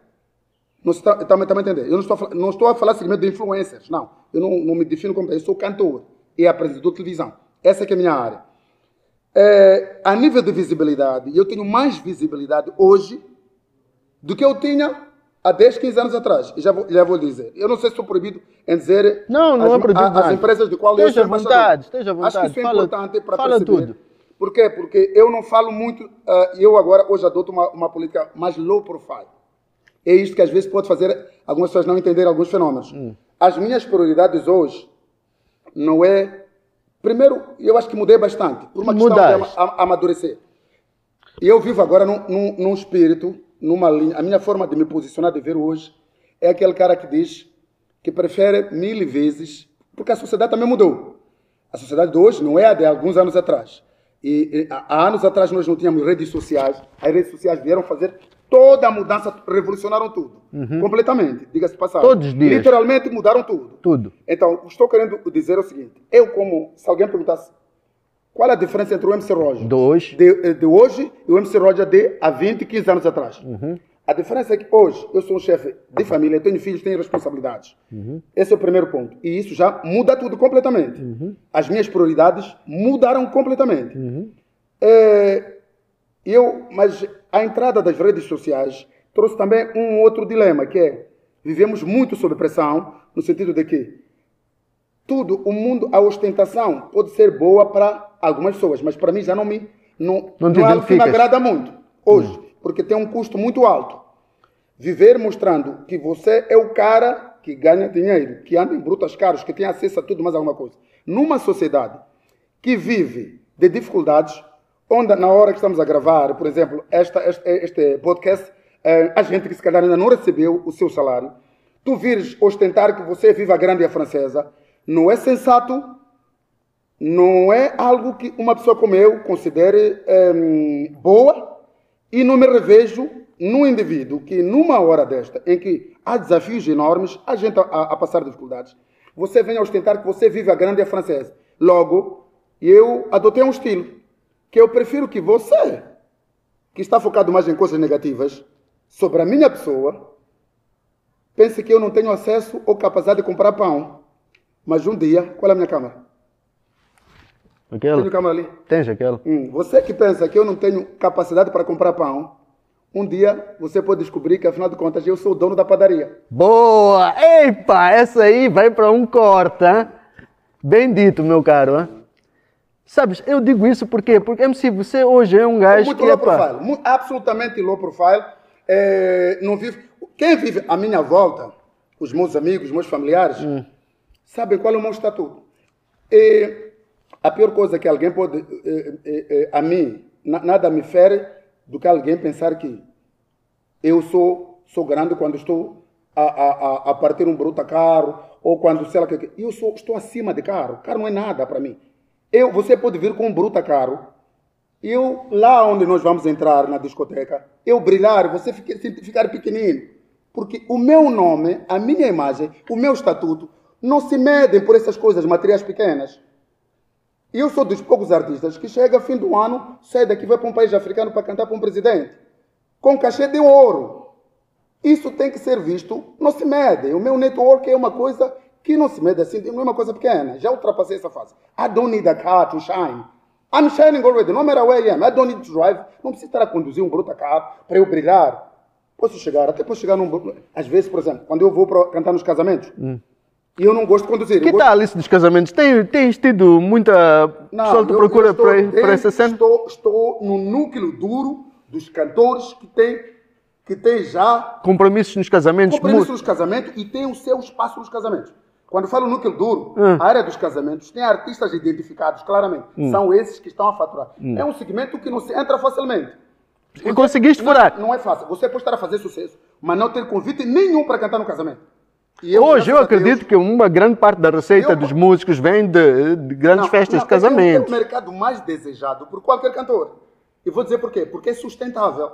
Não está, também, também entender. Eu não estou, a não estou a falar segmento de influencers, não. Eu não, não me defino como eu sou cantor e apresentador de televisão. Essa que é a minha área. É, a nível de visibilidade, eu tenho mais visibilidade hoje do que eu tinha há 10, 15 anos atrás. Já vou, já vou dizer. Eu não sei se estou proibido em dizer Não, não as, é proibido a- as empresas de qual eu Esteja sou à embaixador. vontade, esteja à Acho que vontade. isso é Fala- importante para fala perceber. tudo. Por quê? Porque eu não falo muito, ah, eu agora hoje adoto uma, uma política mais low profile. É isto que às vezes pode fazer algumas pessoas não entenderem alguns fenômenos. Hum. As minhas prioridades hoje não é. Primeiro, eu acho que mudei bastante, por uma questão de Mudaste. ama- a- amadurecer. E eu vivo agora num, num, num espírito, numa linha. A minha forma de me posicionar, de ver hoje, é aquele cara que diz que prefere mil vezes, porque a sociedade também mudou. A sociedade de hoje não é a de alguns anos atrás. E, e, há anos atrás nós não tínhamos redes sociais. As redes sociais vieram fazer toda a mudança, revolucionaram tudo. Completamente, diga-se de passagem. Todos os dias. Literalmente mudaram tudo. Tudo. Então, o que estou querendo dizer é o seguinte: eu, como, se alguém perguntasse qual é a diferença entre o MC Roger Dois. de, de hoje e o MC Roger de há 20, 15 anos atrás. A diferença é que hoje eu sou um chefe de família, tenho filhos, tenho responsabilidades. Esse é o primeiro ponto. E isso já muda tudo completamente. As minhas prioridades mudaram completamente. É, eu, mas a entrada das redes sociais trouxe também um outro dilema, que é vivemos muito sob pressão, no sentido de que tudo, o mundo, a ostentação pode ser boa para algumas pessoas, mas para mim já não me não, Não te é algo que me agrada muito hoje, porque tem um custo muito alto. Viver mostrando que você é o cara que ganha dinheiro, que anda em brutas caros, que tem acesso a tudo mais alguma coisa. Numa sociedade que vive de dificuldades, onde na hora que estamos a gravar, por exemplo, esta, este, este podcast, eh, a gente que se calhar ainda não recebeu o seu salário, tu vires ostentar que você vive a grande a francesa, não é sensato, não é algo que uma pessoa como eu considere em, boa e não me revejo num indivíduo que numa hora desta, em que há desafios enormes, há gente a, a passar dificuldades, você vem a ostentar que você vive a grande francesa. Logo, eu adotei um estilo que eu prefiro que você, que está focado mais em coisas negativas, sobre a minha pessoa, pense que eu não tenho acesso ou capacidade de comprar pão. Mas um dia, qual é a minha câmera? Tenho Aquela. câmera ali. Tens aquela. Hum, você que pensa que eu não tenho capacidade para comprar pão, um dia você pode descobrir que, afinal de contas, eu sou o dono da padaria. Boa! Epa, essa aí vai para um corte, hein? Bem dito, meu caro. Hein? Sabes, eu digo isso por quê? Porque, MC, você hoje é um gajo muito que, low epa, profile, mu- absolutamente low profile. É, não vive, quem vive à minha volta, os meus amigos, os meus familiares, sabem qual é o meu estatuto. E a pior coisa que alguém pode, eh, eh, eh, a mim, na- nada me fere do que alguém pensar que eu sou, sou grande quando estou a, a, a, partir um bruta carro, ou quando, sei lá, o que, que- eu sou, estou acima de carro. Carro não é nada para mim. Eu, você pode vir com um bruta carro, eu, lá onde nós vamos entrar na discoteca, eu brilhar, você fica- ficar pequenino. Porque o meu nome, a minha imagem, o meu estatuto, não se medem por essas coisas materiais pequenas. Eu sou dos poucos artistas que chega fim do ano, sai daqui vai para um país africano para cantar para um presidente. Com cachê de ouro. Isso tem que ser visto, não se mede. O meu network é uma coisa que não se mede assim, não é uma coisa pequena. Já ultrapassei essa fase. I don't need a car to shine. I'm shining already, no matter where I am. I don't need to drive. Não preciso estar a conduzir um bruto carro para eu brilhar. Posso chegar, até posso chegar num... Às vezes, por exemplo, quando eu vou para cantar nos casamentos, e eu não gosto de conduzir. que gosto- tal isso dos casamentos? Tem, tens tido muita pessoal te eu- procura estou para, essa cena? Estou, estou no núcleo duro dos cantores que têm que tem já Compromissos nos casamentos? compromisso mu- nos casamentos e tem o seu espaço nos casamentos. Quando falo núcleo duro, Hum. a área dos casamentos tem artistas identificados claramente. São esses que estão a faturar. É um segmento que não se entra facilmente. E conseguiste Não- furar. Não, é fácil. Você pode estar a fazer sucesso, mas não ter convite nenhum para cantar no casamento. E Hoje eu acredito Deus, que uma grande parte da receita Eu- dos músicos vem de, de grandes Não, festas não, de casamento. É o mercado mais desejado por qualquer cantor. E vou dizer por quê? Porque é sustentável.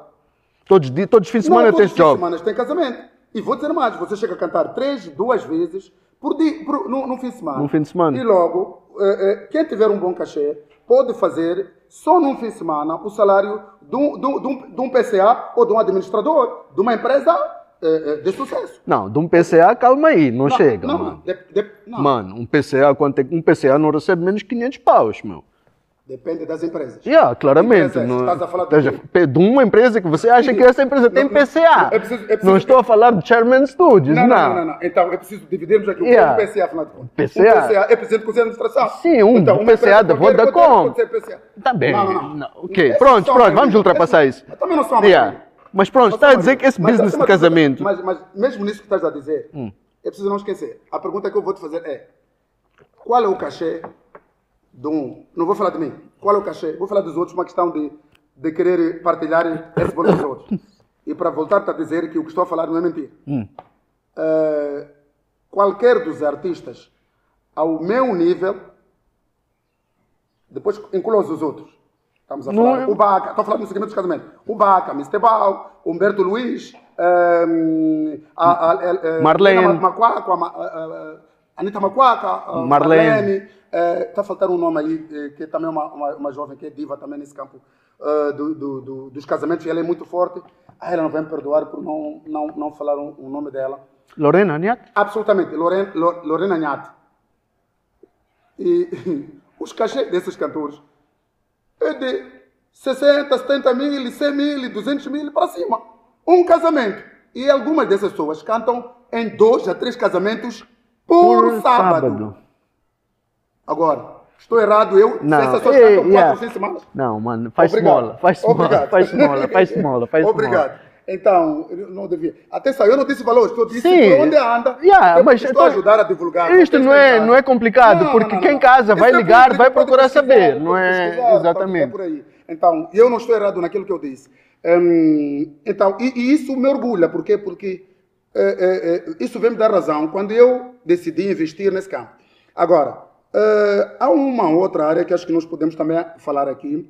Todos, todos os fins de semana não, tens todos os fins de job. semana tem casamento. E vou dizer mais, você chega a cantar três, duas vezes por dia, por, no, no fim de semana. Num fim de semana. E logo, eh, eh, quem tiver um bom cachê pode fazer só num fim de semana o salário de um, de um- de um- de um PCA ou de um administrador, de uma empresa eh, eh, de sucesso. Não, de um PCA, calma aí, não, chega, não, mano. de- de- não. Mano, um PCA, quanto é, um PCA não recebe menos de 500 paus, meu. Depende das empresas. Yeah, claramente. empresa é essa? não- Estás a falar de de uma empresa que você acha que essa empresa tem Não, PCA. é preciso- é preciso- Não estou a falar de Chairman Studios, Não, não. não, não, não, Então, é preciso dividirmos aqui o Yeah. que é um PCA, afinal de contas. PCA. Um PCA é Presidente do Conselho de Administração. Sim, um então, uma PCA da Vodacom. Pode ser PCA. Tá bem. Não, não, não. Não, ok. Pronto, pronto, vamos ultrapassar isso. Também não são a Yeah. Mas pronto, está a dizer que esse. Mas, business de casamento. Mas, mesmo nisso que estás a dizer, Hum. é preciso não esquecer. A pergunta que eu vou te fazer é: qual é o cachê de um. Não vou falar de mim. Qual é o cachê? Vou falar dos outros, uma questão de, de querer partilhar esse bolo dos outros. E para voltar-te a dizer que o que estou a falar não é mentira. Hum. Eh, qualquer dos artistas ao meu nível, depois inclua os outros. Estamos a Não falar. é- O Baca, estou a falar no segmento dos casamentos. O Baca, Mr. Bal, Humberto Luiz, ehm, a, a, a, a, Marlene. Anitta Macuaca, a, a, Anitta Macuaca, a Marlene. Está a faltar um nome aí, eh, que é também uma, uma, uma jovem que é diva também nesse campo eh, do, do- do- dos casamentos, e ela é muito forte. Ah, ela não vai me perdoar por não, não, não falar o o nome dela. Lorena, Niat? Absolutamente, Lorena, Lo- Lorena. E [laughs] os cachês desses cantores é de 60, 70 mil, 100 mil, 200 mil para cima. Um casamento. E algumas dessas pessoas cantam em dois a três casamentos por, sábado. Agora, estou errado eu? Não, Se cantam yeah. quatro? Não, mano, faz Obrigado. esmola, faz esmola, Obrigado. faz esmola, faz esmola, [laughs] faz esmola. Obrigado. Então, não devia. Atenção, eu não disse valores, eu disse onde anda. Yeah, mas estou então- a ajudar a divulgar. Isto não é, não é complicado, porque quem casa vai é ligar, vai procurar saber, não é exatamente. por aí. Então, eu não estou errado naquilo que eu disse. Hum, então, e, e isso me orgulha, por quê? Porque eh, eh, isso vem me dar razão quando eu decidi investir nesse campo. Agora, eh, há uma outra área que acho que nós podemos também falar aqui,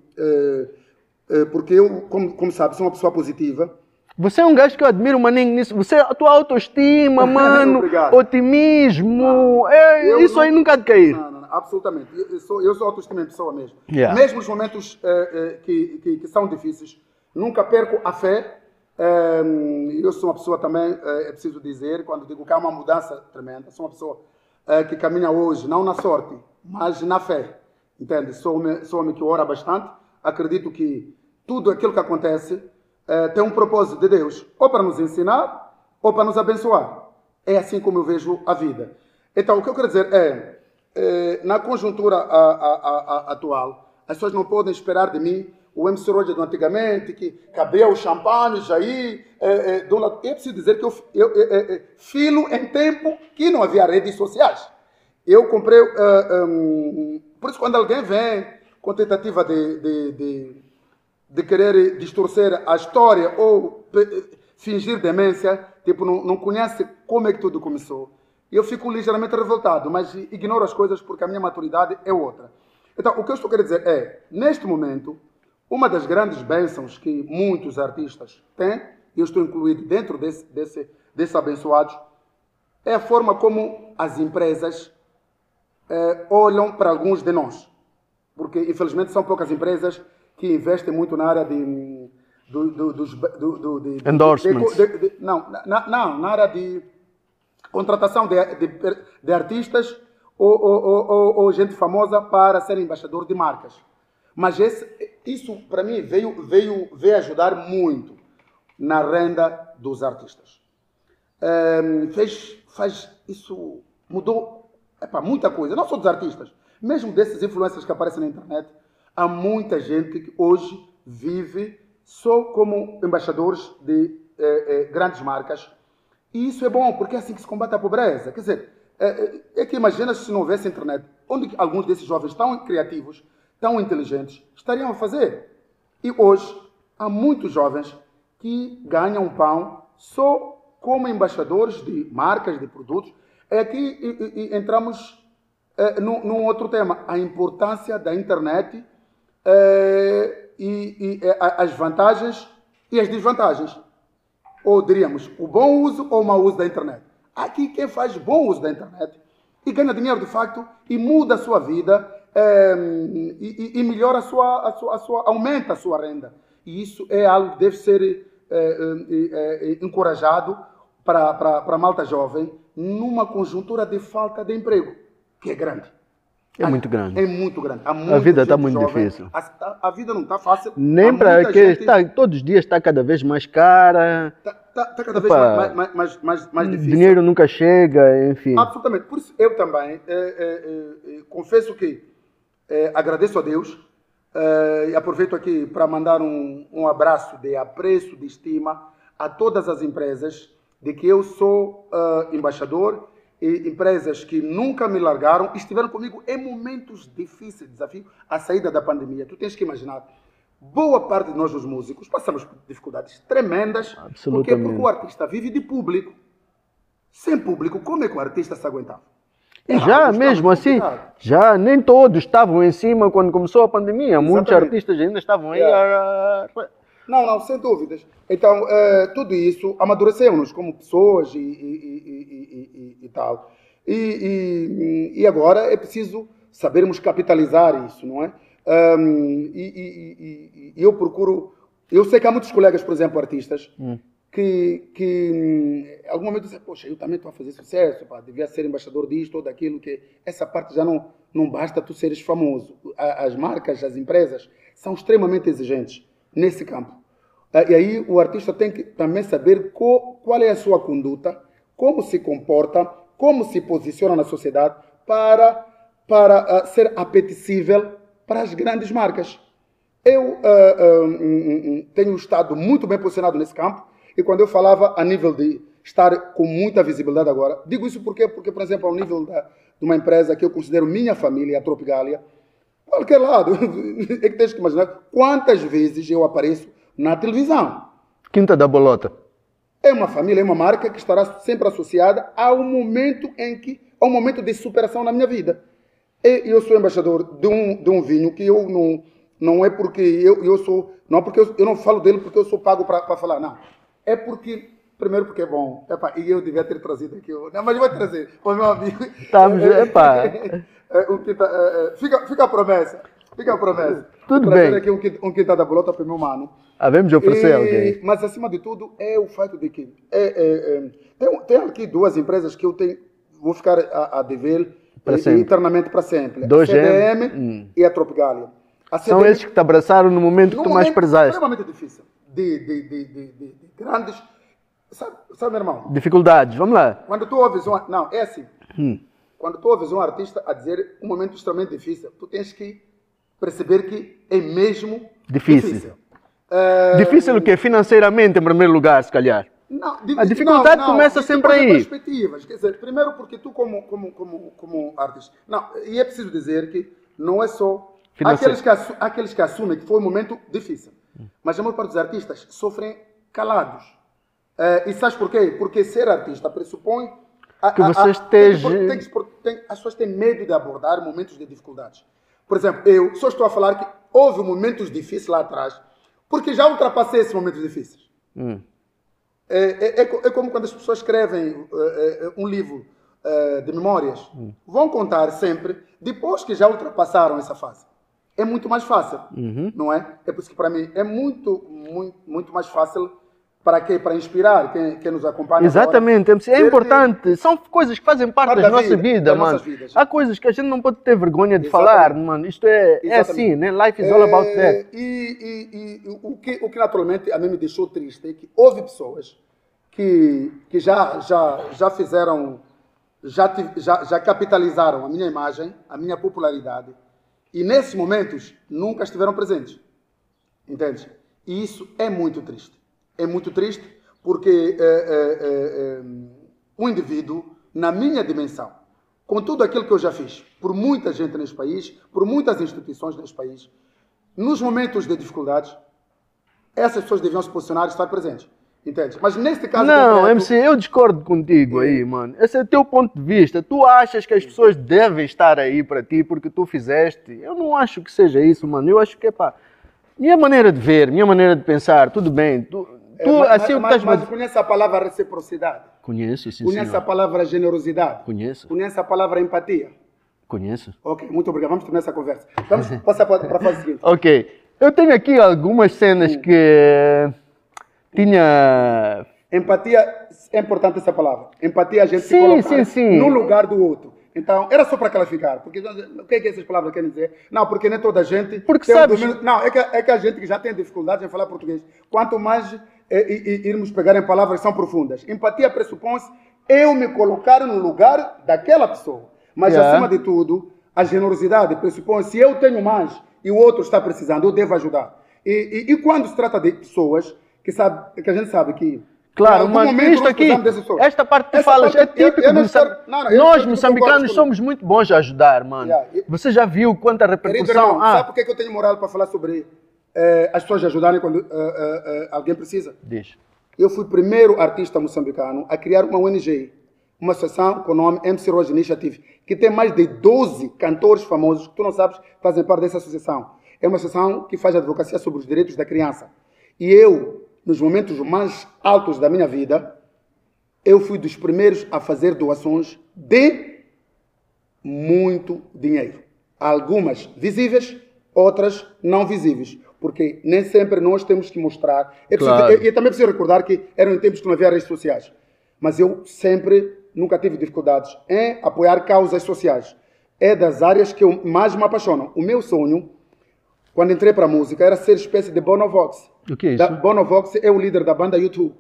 porque eu, como, como sabe, sou uma pessoa positiva. Você é um gajo que eu admiro, maninho, nisso. Você, a tua autoestima, [laughs] mano, otimismo, é, isso não- aí nunca há de cair. Não, não, absolutamente. Eu, sou, eu sou autoestima em pessoa mesmo. Yeah. Mesmo nos momentos eh, eh, que, que, que são difíceis, nunca perco a fé. Eh, eu sou uma pessoa também, eh, é preciso dizer, quando digo que há uma mudança tremenda, sou uma pessoa que caminha hoje, não na sorte, mas na fé. Entende? Sou homem, sou homem que ora bastante, acredito que tudo aquilo que acontece eh, tem um propósito de Deus, ou para nos ensinar, ou para nos abençoar. É assim como eu vejo a vida. Então, o que eu quero dizer é, eh, na conjuntura a- a- a- atual, as pessoas não podem esperar de mim o MC Roger do antigamente, que cabia o champanhe, eh, eh, de um lado. Eu preciso dizer que eu, eu filo em tempo que não havia redes sociais. Eu comprei. eh, um, por isso, quando alguém vem com tentativa de, de, de, de querer distorcer a história ou pe- fingir demência, tipo, não, não conhece como é que tudo começou. Eu fico ligeiramente revoltado, mas ignoro as coisas porque a minha maturidade é outra. Então, o que eu estou querendo dizer é, neste momento, uma das grandes bênçãos que muitos artistas têm, e eu estou incluído dentro desse, desse, desses abençoados, é a forma como as empresas eh, olham para alguns de nós. Porque, infelizmente, são poucas empresas que investem muito na área de. Do, do, dos, do, de, Endorsements. de- de- não, na, não, na área de contratação de, de, de artistas ou, ou, ou, ou- gente famosa para ser embaixador de marcas. Mas esse, isso, para mim, veio, veio, veio ajudar muito na renda dos artistas. Ehm, fez, faz, isso mudou epá, muita coisa, não só dos artistas, mesmo desses influencers que aparecem na internet. Há muita gente que hoje vive só como embaixadores de eh, eh, grandes marcas. E isso é bom, porque é assim que se combate a pobreza. Quer dizer, É, é que imagina se não houvesse internet, onde alguns desses jovens tão criativos, tão inteligentes, estariam a fazer. E hoje, há muitos jovens que ganham pão só como embaixadores de marcas, de produtos. É aqui e, e, entramos é, num, outro tema, a importância da internet é, e, e as vantagens e as desvantagens. Ou diríamos, o bom uso ou o mau uso da internet. Aqui quem faz bom uso da internet e ganha dinheiro de facto e muda a sua vida é, e, e, melhora a sua, a sua, a sua, aumenta a sua renda. E isso é algo que deve ser é, é, encorajado para, para, para a malta jovem numa conjuntura de falta de emprego, que é grande. É muito grande. É muito grande. a vida está muito jovem. difícil. A, a, vida não está fácil. Nem para que gente... está, todos os dias está cada vez mais cara. Está tá, tá cada vez mais, mais, mais, mais, mais difícil. Dinheiro nunca chega, enfim. Absolutamente. Por isso eu também é, é, é, confesso que agradeço a Deus e aproveito aqui para mandar um, um abraço de apreço, de estima a todas as empresas de que eu sou uh, embaixador e empresas que nunca me largaram estiveram comigo em momentos difíceis, desafio, a saída da pandemia. Tu tens que imaginar, boa parte de nós, os músicos, passamos por dificuldades tremendas. Porque, porque o artista vive de público. Sem público, como é que o artista se aguentava? E já mesmo assim, já nem todos estavam em cima quando começou a pandemia. Exatamente. Muitos artistas ainda estavam aí yeah. a... Não, não, sem dúvidas. Então, é, tudo isso amadureceu-nos como pessoas e, e, e, e tal. E, agora é preciso sabermos capitalizar isso, não é? Um, e, eu procuro. Eu sei que há muitos colegas, por exemplo, artistas, hum. que, que em algum momento dizem: Poxa, eu também estou a fazer sucesso, pá, devia ser embaixador disto ou daquilo, que essa parte já não, não basta tu seres famoso. As marcas, as empresas são extremamente exigentes nesse campo. Ah, e aí o artista tem que também saber qual, é a sua conduta, como se comporta, como se posiciona na sociedade para, para uh, ser apetecível para as grandes marcas. Eu uh, uh, tenho estado muito bem posicionado nesse campo e quando eu falava a nível de estar com muita visibilidade agora, digo isso porque, porque por exemplo, ao nível da, de uma empresa que eu considero minha família, a Tropigalia, qualquer lado, [laughs] é que tens que imaginar quantas vezes eu apareço na televisão. Quinta da Bolota. É uma família, é uma marca que estará sempre associada ao momento em que, ao momento de superação na minha vida. Eu sou embaixador de um, de um vinho que eu não, não é porque eu, eu sou, não porque eu, eu não falo dele porque eu sou pago para falar, não. É porque Primeiro porque é bom. Epa, e eu devia ter trazido aqui. Não, mas vou trazer. O meu amigo. Estamos, [laughs] epá. É, o que tá, é, é, fica, fica a promessa. Fica a promessa. Tudo bem. aqui um, um quintal da bolota para o meu mano. Havemos de oferecer alguém. Mas, acima de tudo, é o fato de que... É, é, é, tem, tem aqui duas empresas que eu tenho, vou ficar a, a dever para sempre. internamente para sempre. Dois a CDM hum. e a Tropigalia. A CDM, São esses que te abraçaram no momento no que tu mais prezaste. extremamente difícil. De, de, de, de grandes... Sabe, sabe, meu irmão? Dificuldades, vamos lá. Quando tu ouves um... Não, é assim. Hum. Quando tu ouves um artista a dizer um momento extremamente difícil, tu tens que perceber que é mesmo difícil. Difícil, uh, difícil o quê? Financeiramente, em primeiro lugar, se calhar. Não, a dificuldade não, não, começa sempre aí. perspectivas. Quer dizer, primeiro porque tu como, como, como, como artista... Não, e é preciso dizer que não é só... Aqueles que, aqueles que assumem que foi um momento difícil. Mas a maior parte dos artistas sofrem calados. Uh, e sabes porquê? Porque ser artista pressupõe... A, que você esteja... Tem, tem, tem, as pessoas têm medo de abordar momentos de dificuldades. Por exemplo, eu só estou a falar que houve momentos difíceis lá atrás, porque já ultrapassei esses momentos difíceis. Hum. É, é, é, é, como quando as pessoas escrevem uh, um livro de memórias, hum. vão contar sempre depois que já ultrapassaram essa fase. É muito mais fácil, uhum. não é? É por isso que para mim é muito, muito, muito mais fácil para quê? Para inspirar quem, quem nos acompanha. Exatamente, agora. é importante. São coisas que fazem parte, parte da, da, nossa vida, vida mano. Há coisas que a gente não pode ter vergonha de Exatamente. falar, mano. Isto é, é assim, né? Life is all about that. É, e, e, e, o, que, o que naturalmente a mim me deixou triste é que houve pessoas que, que já, já, já fizeram, já, já, já capitalizaram a minha imagem, a minha popularidade, e nesses momentos nunca estiveram presentes. Entende? E isso é muito triste é muito triste porque é, é, é, um indivíduo, na minha dimensão, com tudo aquilo que eu já fiz, por muita gente neste país, por muitas instituições neste país, nos momentos de dificuldades, essas pessoas deviam se posicionar e estar presentes. Entende? Mas neste caso. Não, concreto, MC, eu discordo contigo aí, mano. Esse é o teu ponto de vista. Tu achas que as pessoas devem estar aí para ti porque tu fizeste? Eu não acho que seja isso, mano. Eu acho que, é pá, minha maneira de ver, minha maneira de pensar, tudo bem. Tu, é, tu mas, assim, mas, estás mas conhece a palavra reciprocidade? Conheço, sim, Conhece senhor. a palavra generosidade? Conheço. Conhece a palavra empatia? Conheço. Ok, muito obrigado. Vamos terminar essa conversa. Vamos [laughs] passar para, para a fase seguinte. Ok. Eu tenho aqui algumas cenas que tinha. Empatia, é importante essa palavra. Empatia a gente Sim, se colocar sim, sim. no lugar do outro. Então, era só para clarificar. Porque o que é que essas palavras querem dizer? Não, porque nem toda a gente. Porque tem um domínio- Não, é que, é que a gente que já tem dificuldade em falar português. Quanto mais i- i- irmos pegar em palavras são profundas. Empatia pressupõe-se eu me colocar no lugar daquela pessoa. Mas, Yeah. acima de tudo, a generosidade pressupõe se eu tenho mais e o outro está precisando, eu devo ajudar. E, e- e quando se trata de pessoas que, sabe, que a gente sabe que. Claro, mas isto aqui, esta parte que tu falas é eu- típico eu Moçambique. estou- não, não, eu- Nós, eu moçambicanos, somos muito bons a ajudar, mano. Yeah. Você já viu quanta repercussão há? sabe por que que eu tenho moral para falar sobre eh, as pessoas ajudarem quando eh, eh, alguém precisa? Diz. Eu fui o primeiro artista moçambicano a criar uma ONG, uma associação com o nome MC Rose Initiative, que tem mais de 12 cantores famosos que tu não sabes fazem parte dessa associação. É uma associação que faz advocacia sobre os direitos da criança. E eu, nos momentos mais altos da minha vida, eu fui dos primeiros a fazer doações de muito dinheiro. Algumas visíveis, outras não visíveis. Porque nem sempre nós temos que mostrar. Eu, preciso- Claro. eu- eu também preciso recordar que eram em tempos que não havia redes sociais. Mas eu sempre, nunca tive dificuldades em apoiar causas sociais. É das áreas que eu mais me apaixonam. O meu sonho, quando entrei para a música, era ser espécie de Bonovox. O que é isso? Da, Bonovox é o líder da banda YouTube.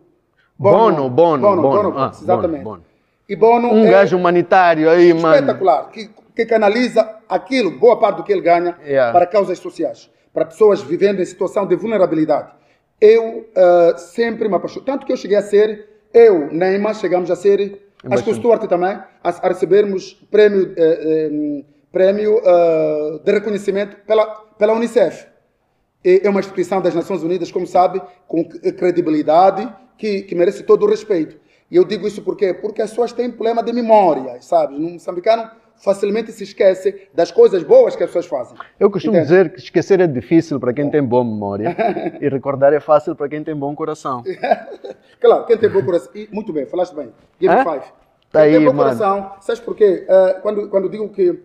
Bono, Bono, Bono. Bonovox, Ah, exatamente. Bono, Bono. E Bono Um é gajo humanitário aí, mano. espetacular, que, que canaliza aquilo, boa parte do que ele ganha, Yeah. para causas sociais, para pessoas vivendo em situação de vulnerabilidade. Eu ah, sempre me apaixonei. Tanto que eu cheguei a ser, eu, Neymar, chegamos a ser, acho que o. Stuart também, a, a recebermos prêmio, eh, eh, prêmio ah, de reconhecimento pela, pela Unicef. É é uma instituição das Nações Unidas, como sabe, com credibilidade, que, que merece todo o respeito. E eu digo isso por quê? Porque as pessoas têm problema de memória, sabe? No moçambicano facilmente se esquece das coisas boas que as pessoas fazem. Eu costumo Entende? dizer que esquecer é difícil para quem tem boa memória [laughs] e recordar é fácil para quem tem bom coração. [laughs] Claro, quem tem bom coração. E, muito bem, falaste bem. Give Hã? five. Tá quem tem aí, bom mano. coração, sabes porquê? Ah, quando, quando digo que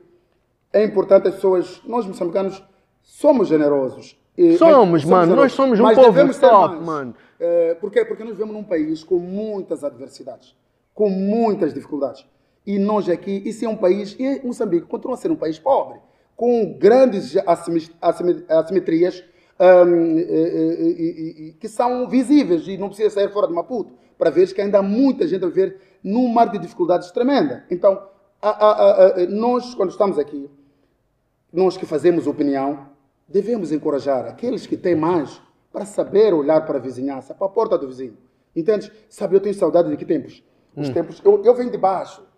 é importante as pessoas, nós moçambicanos somos generosos. E- Somos, mano, generosos, nós somos um mas povo top, mais. mano. Eh, por quê? Porque nós vivemos num país com muitas adversidades, com muitas dificuldades. E nós aqui, isso é um país, e Moçambique continua a ser um país pobre, com grandes assimetrias ahm, eh, eh, eh, eh, que são visíveis e não precisa sair fora de Maputo para ver que ainda há muita gente a viver num mar de dificuldades tremenda. Então, a- a- a- nós, quando estamos aqui, nós que fazemos opinião, devemos encorajar aqueles que têm mais para saber olhar para a vizinhança, para a porta do vizinho. Entende? Sabe, eu tenho saudade de que tempos? Os tempos. Eu, eu venho de baixo.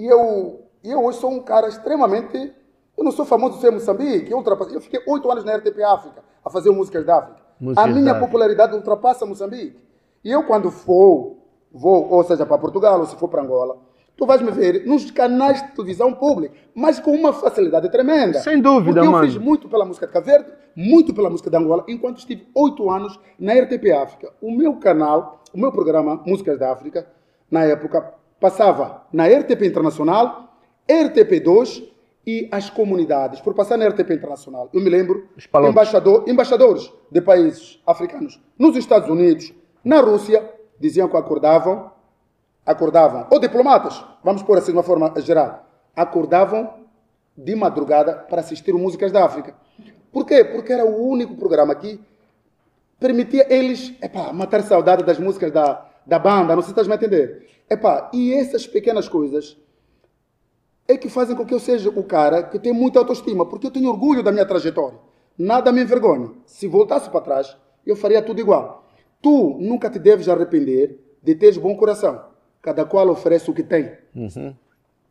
E eu, eu hoje sou um cara extremamente. Eu não sou famoso de ser Moçambique. Eu, eu fiquei oito anos na RTP África a fazer músicas da África. Músicas a minha popularidade ultrapassa Moçambique. E eu, quando for, vou, ou seja, para Portugal, ou se for para Angola, tu vais me ver nos canais de televisão pública, mas com uma facilidade tremenda. Sem dúvida, Porque eu mano. fiz muito pela música de Cabo Verde, muito pela música de Angola, enquanto estive oito anos na RTP África. O meu canal, o meu programa Músicas da África, na época, passava na RTP Internacional, RTP2 e as comunidades. Por passar na RTP Internacional, eu me lembro, embaixador, embaixadores de países africanos nos Estados Unidos, na Rússia, diziam que acordavam acordavam, ou diplomatas, vamos pôr assim de uma forma geral, acordavam de madrugada para assistir Músicas da África. Por quê? Porque era o único programa que permitia eles epá, matar saudade das músicas da, da banda, não sei se estás me a entender. Epá, e essas pequenas coisas é que fazem com que eu seja o cara que tem muita autoestima, porque eu tenho orgulho da minha trajetória. Nada me envergonha. Se voltasse para trás, eu faria tudo igual. Tu nunca te deves arrepender de teres bom coração. Cada qual oferece o que tem.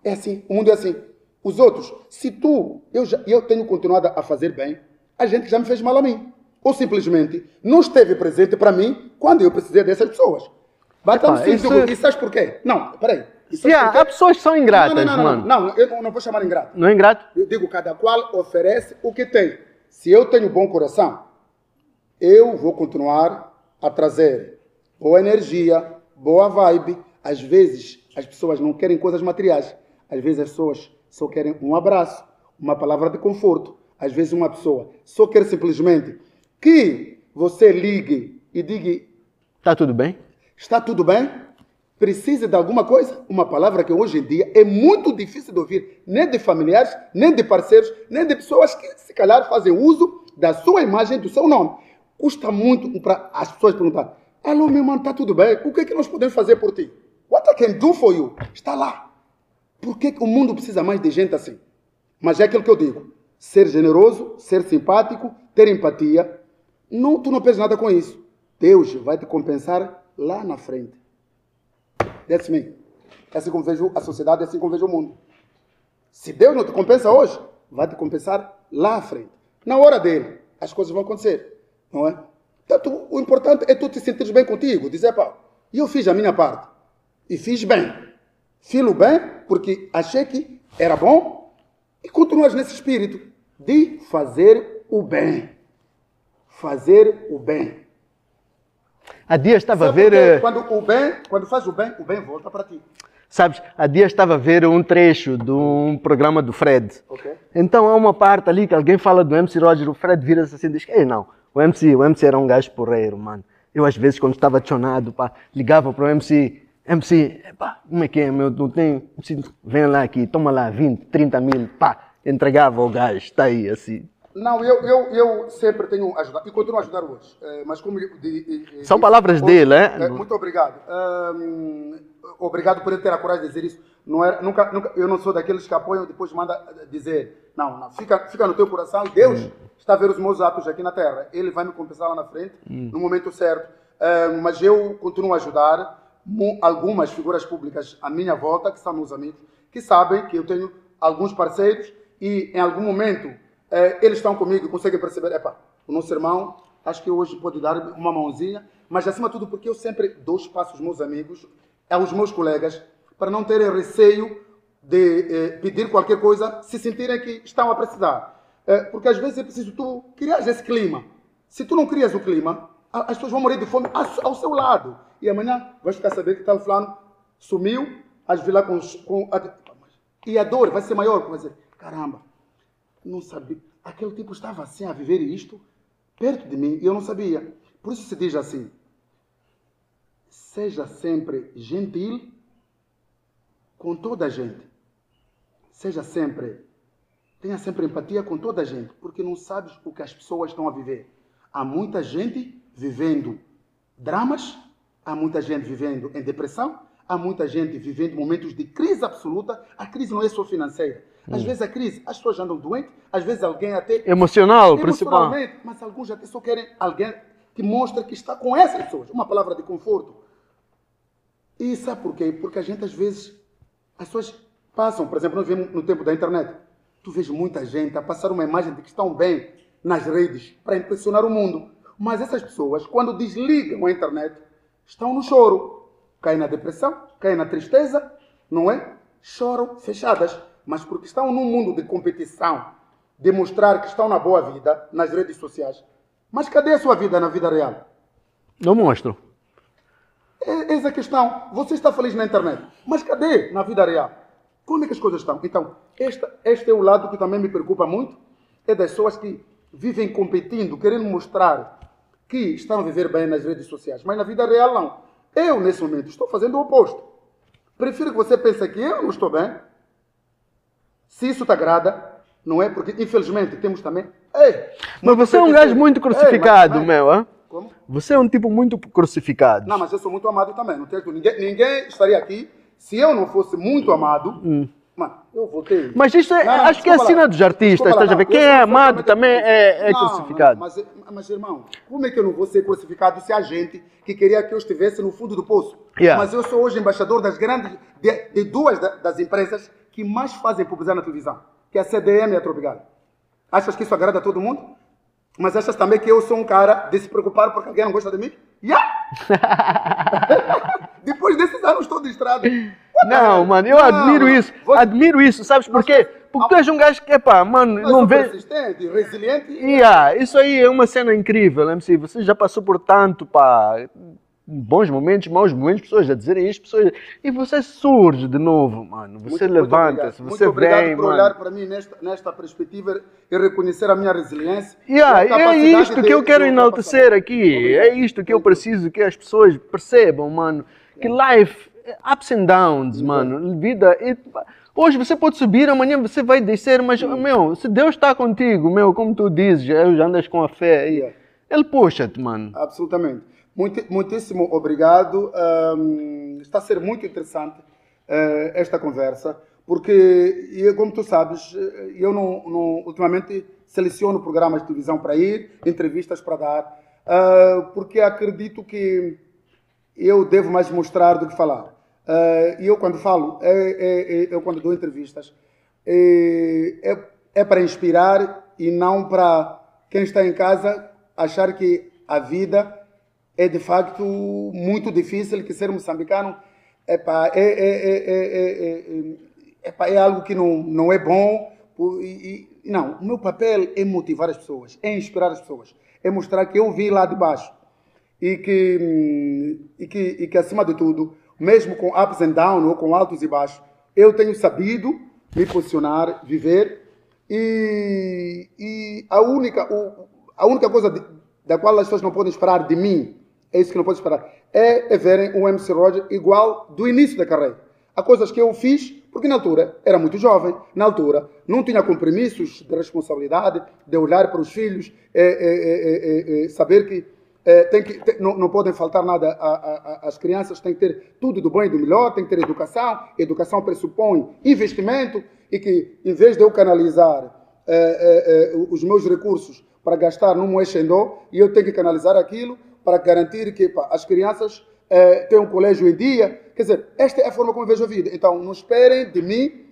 É assim, o mundo é assim. Os outros, se tu, eu, já, eu tenho continuado a fazer bem, a gente já me fez mal a mim. Ou simplesmente não esteve presente para mim quando eu precisei dessas pessoas. Batamos Epá, isso... isso- E sabes porquê? Não, peraí. Sabes Yeah, há pessoas que são ingratas, não, não, não, mano. Não, não, eu não- vou chamar ingrato. Não é ingrato? Eu digo, cada qual oferece o que tem. Se eu tenho bom coração, eu vou continuar a trazer boa energia, boa vibe. Às vezes, as pessoas não querem coisas materiais. Às vezes, as pessoas só querem um abraço, uma palavra de conforto. Às vezes, uma pessoa só quer simplesmente que você ligue e diga: Tá tudo bem? Está tudo bem? Precisa de alguma coisa? Uma palavra que hoje em dia é muito difícil de ouvir, nem de familiares, nem de parceiros, nem de pessoas que se calhar fazem uso da sua imagem, do seu nome. Custa muito para as pessoas perguntar: Alô, meu irmão, está tudo bem? O que é que nós podemos fazer por ti? What I can do for you? Está lá. Por que o mundo precisa mais de gente assim? Mas é aquilo que eu digo: ser generoso, ser simpático, ter empatia. Não, tu não perdes nada com isso. Deus vai te compensar lá na frente. That's me. É assim como vejo a sociedade, é assim como vejo o mundo. Se Deus não te compensa hoje, vai te compensar lá à frente. Na hora dele, as coisas vão acontecer. Não é? Portanto, o importante é tu te sentires bem contigo. Dizer, pá, eu fiz a minha parte. E fiz bem. Filo bem porque achei que era bom e continuas nesse espírito de fazer o bem. Fazer o bem. Há dias estava a Sabe ver. por quê? eh, Quando o bem, quando faz o bem, o bem volta para ti. Sabes, há dias estava a ver um trecho de um programa do Fred. Ok? Então há uma parte ali que alguém fala do MC Roger, o Fred vira-se assim e diz: Ei, não, o MC, o MC era um gajo porreiro, mano. Eu às vezes quando estava chonado, pá, ligava para o MC, MC, pá, como é que é, meu, não tem, MC, vem lá aqui, toma lá 20, 30 mil, pá, entregava ao gajo, está aí, assim. Não, eu, eu, eu sempre tenho ajudado e continuo a ajudar hoje. Eh, mas como eu di- di- São palavras hoje- dele, é? muito obrigado. Ahm, obrigado por ele ter a coragem de dizer isso. Não era, nunca, nunca, eu não sou daqueles que apoiam e depois manda eh, dizer. Não, não. Fica, fica no teu coração e Deus Hum. está a ver os meus atos aqui na terra. Ele vai me compensar lá na frente, no momento certo. Ahm, mas eu continuo a ajudar algumas figuras públicas à minha volta, que são meus amigos, que sabem que eu tenho alguns parceiros e em algum momento eh, eles estão comigo conseguem perceber, epa, o nosso irmão, acho que hoje pode dar uma mãozinha, mas acima de tudo porque eu sempre dou espaço aos meus amigos, aos meus colegas, para não terem receio de eh, pedir qualquer coisa, se sentirem que estão a precisar. Eh, porque às vezes é preciso tu criar esse clima. Se tu não crias o clima, as pessoas vão morrer de fome ao, seu lado. E amanhã vais ficar sabendo que tal fulano sumiu, vezes lá com, com e a dor vai ser maior, vai dizer, caramba, não sabia. Aquele tipo estava assim a viver isto perto de mim e eu não sabia. Por isso se diz assim: seja sempre gentil com toda a gente. Seja sempre, tenha sempre empatia com toda a gente, porque não sabes o que as pessoas estão a viver. Há muita gente vivendo dramas, há muita gente vivendo em depressão, há muita gente vivendo momentos de crise absoluta. A crise não é só financeira. Às vezes a crise, as pessoas andam doentes, às vezes alguém até Emocional, principal. Emocionalmente, mas alguns até só querem alguém que mostre que está com essas pessoas. Uma palavra de conforto. E sabe por quê? Porque a gente, às vezes, as pessoas passam, por exemplo, nós vemos no tempo da internet, tu vês muita gente a passar uma imagem de que estão bem nas redes para impressionar o mundo. Mas essas pessoas, quando desligam a internet, estão no choro. Caem na depressão, caem na tristeza, não é? Choram fechadas. Mas porque estão num mundo de competição, de mostrar que estão na boa vida nas redes sociais. Mas cadê a sua vida na vida real? Não mostro. É essa a questão. Você está feliz na internet, mas cadê na vida real? Como é que as coisas estão? Então, esta, este é o lado que também me preocupa muito, é das pessoas que vivem competindo, querendo mostrar que estão a viver bem nas redes sociais, mas na vida real não. Eu, nesse momento, estou fazendo o oposto. Prefiro que você pense que eu não estou bem. Se isso te agrada, não é? Porque, infelizmente, temos também... Ei, Mas você é um gajo muito crucificado, Ei, mas- meu, hã? Como? Você é um tipo muito crucificado. Não, mas eu sou muito amado também. Não tenho, ninguém, ninguém estaria aqui se eu não fosse muito amado. Mano, eu voltei. Hum. Mas isto é- Não, não, acho que é a cena dos artistas, estás a ver? Quem é amado também é- é Não, crucificado. mas, mas, irmão, como é que eu não vou ser crucificado se há gente que queria que eu estivesse no fundo do poço? Yeah. Mas eu sou hoje embaixador das grandes, de, de duas da- das empresas que mais fazem publicidade na televisão, que é a CDM e a Tropical. Achas que isso agrada a todo mundo? Mas achas também que eu sou um cara de se preocupar porque alguém não gosta de mim? Yeah! [laughs] [laughs] Depois desses anos todo de estrada. Não, mano, eu Não, admiro não. isso. Você- Admiro isso, sabes por quê? Porque tu és um gajo que, epá, mano, não vê. persistente, resiliente. Yeah, isso aí é uma cena incrível, MC. Você já passou por tanto, pá, bons momentos, maus momentos, pessoas a dizerem isto, pessoas. E você surge de novo, mano. Você levanta-se, obrigado. você muito obrigado vem, por mano. olhar para mim nesta, nesta perspectiva e reconhecer a minha resiliência. Yeah, e é capacidade isto que eu quero enaltecer aqui. Obrigado. É isto que eu preciso que as pessoas percebam, mano. Que life, ups and downs, mano. Vida. e- Hoje você pode subir, amanhã você vai descer, mas, meu, se Deus está contigo, meu, como tu dizes, já andas com a fé aí. Yeah. Ele puxa-te, mano. Absolutamente. Muito, muitíssimo obrigado. Ahm, está a ser muito interessante eh, esta conversa, porque, e como tu sabes, eh, eu não, não- ultimamente seleciono programas de televisão para ir, entrevistas para dar, ah, porque acredito que eu devo mais mostrar do que falar. Eh, E eu, quando falo, é, é- é- eu, quando dou entrevistas, é, é, é para inspirar e não para quem está em casa achar que a vida é de facto muito difícil, que ser moçambicano epá, é, é, é, é, algo que não, não é bom. Não, o meu papel é motivar as pessoas, é inspirar as pessoas, é mostrar que eu vi lá de baixo e que, hum, e que, e que acima de tudo, mesmo com ups and downs ou com altos e baixos, eu tenho sabido me posicionar, viver e, e a única o- a única coisa de- da qual as pessoas não podem esperar de mim é isso que não podem esperar é, é verem o MC Roger igual do início da carreira. Há coisas que eu fiz porque na altura era muito jovem na altura não tinha compromissos de responsabilidade de olhar para os filhos é, é, saber que é, tem que, tem- não, não podem faltar nada às crianças, tem que ter tudo do bom e do melhor, tem que ter educação. Educação pressupõe investimento e que, em vez de eu canalizar é, é, é, os meus recursos para gastar no Moexendó, e eu tenho que canalizar aquilo para garantir que pá, as crianças é, tenham um colégio em dia. Quer dizer, esta é a forma como eu vejo a vida. Então, não esperem de mim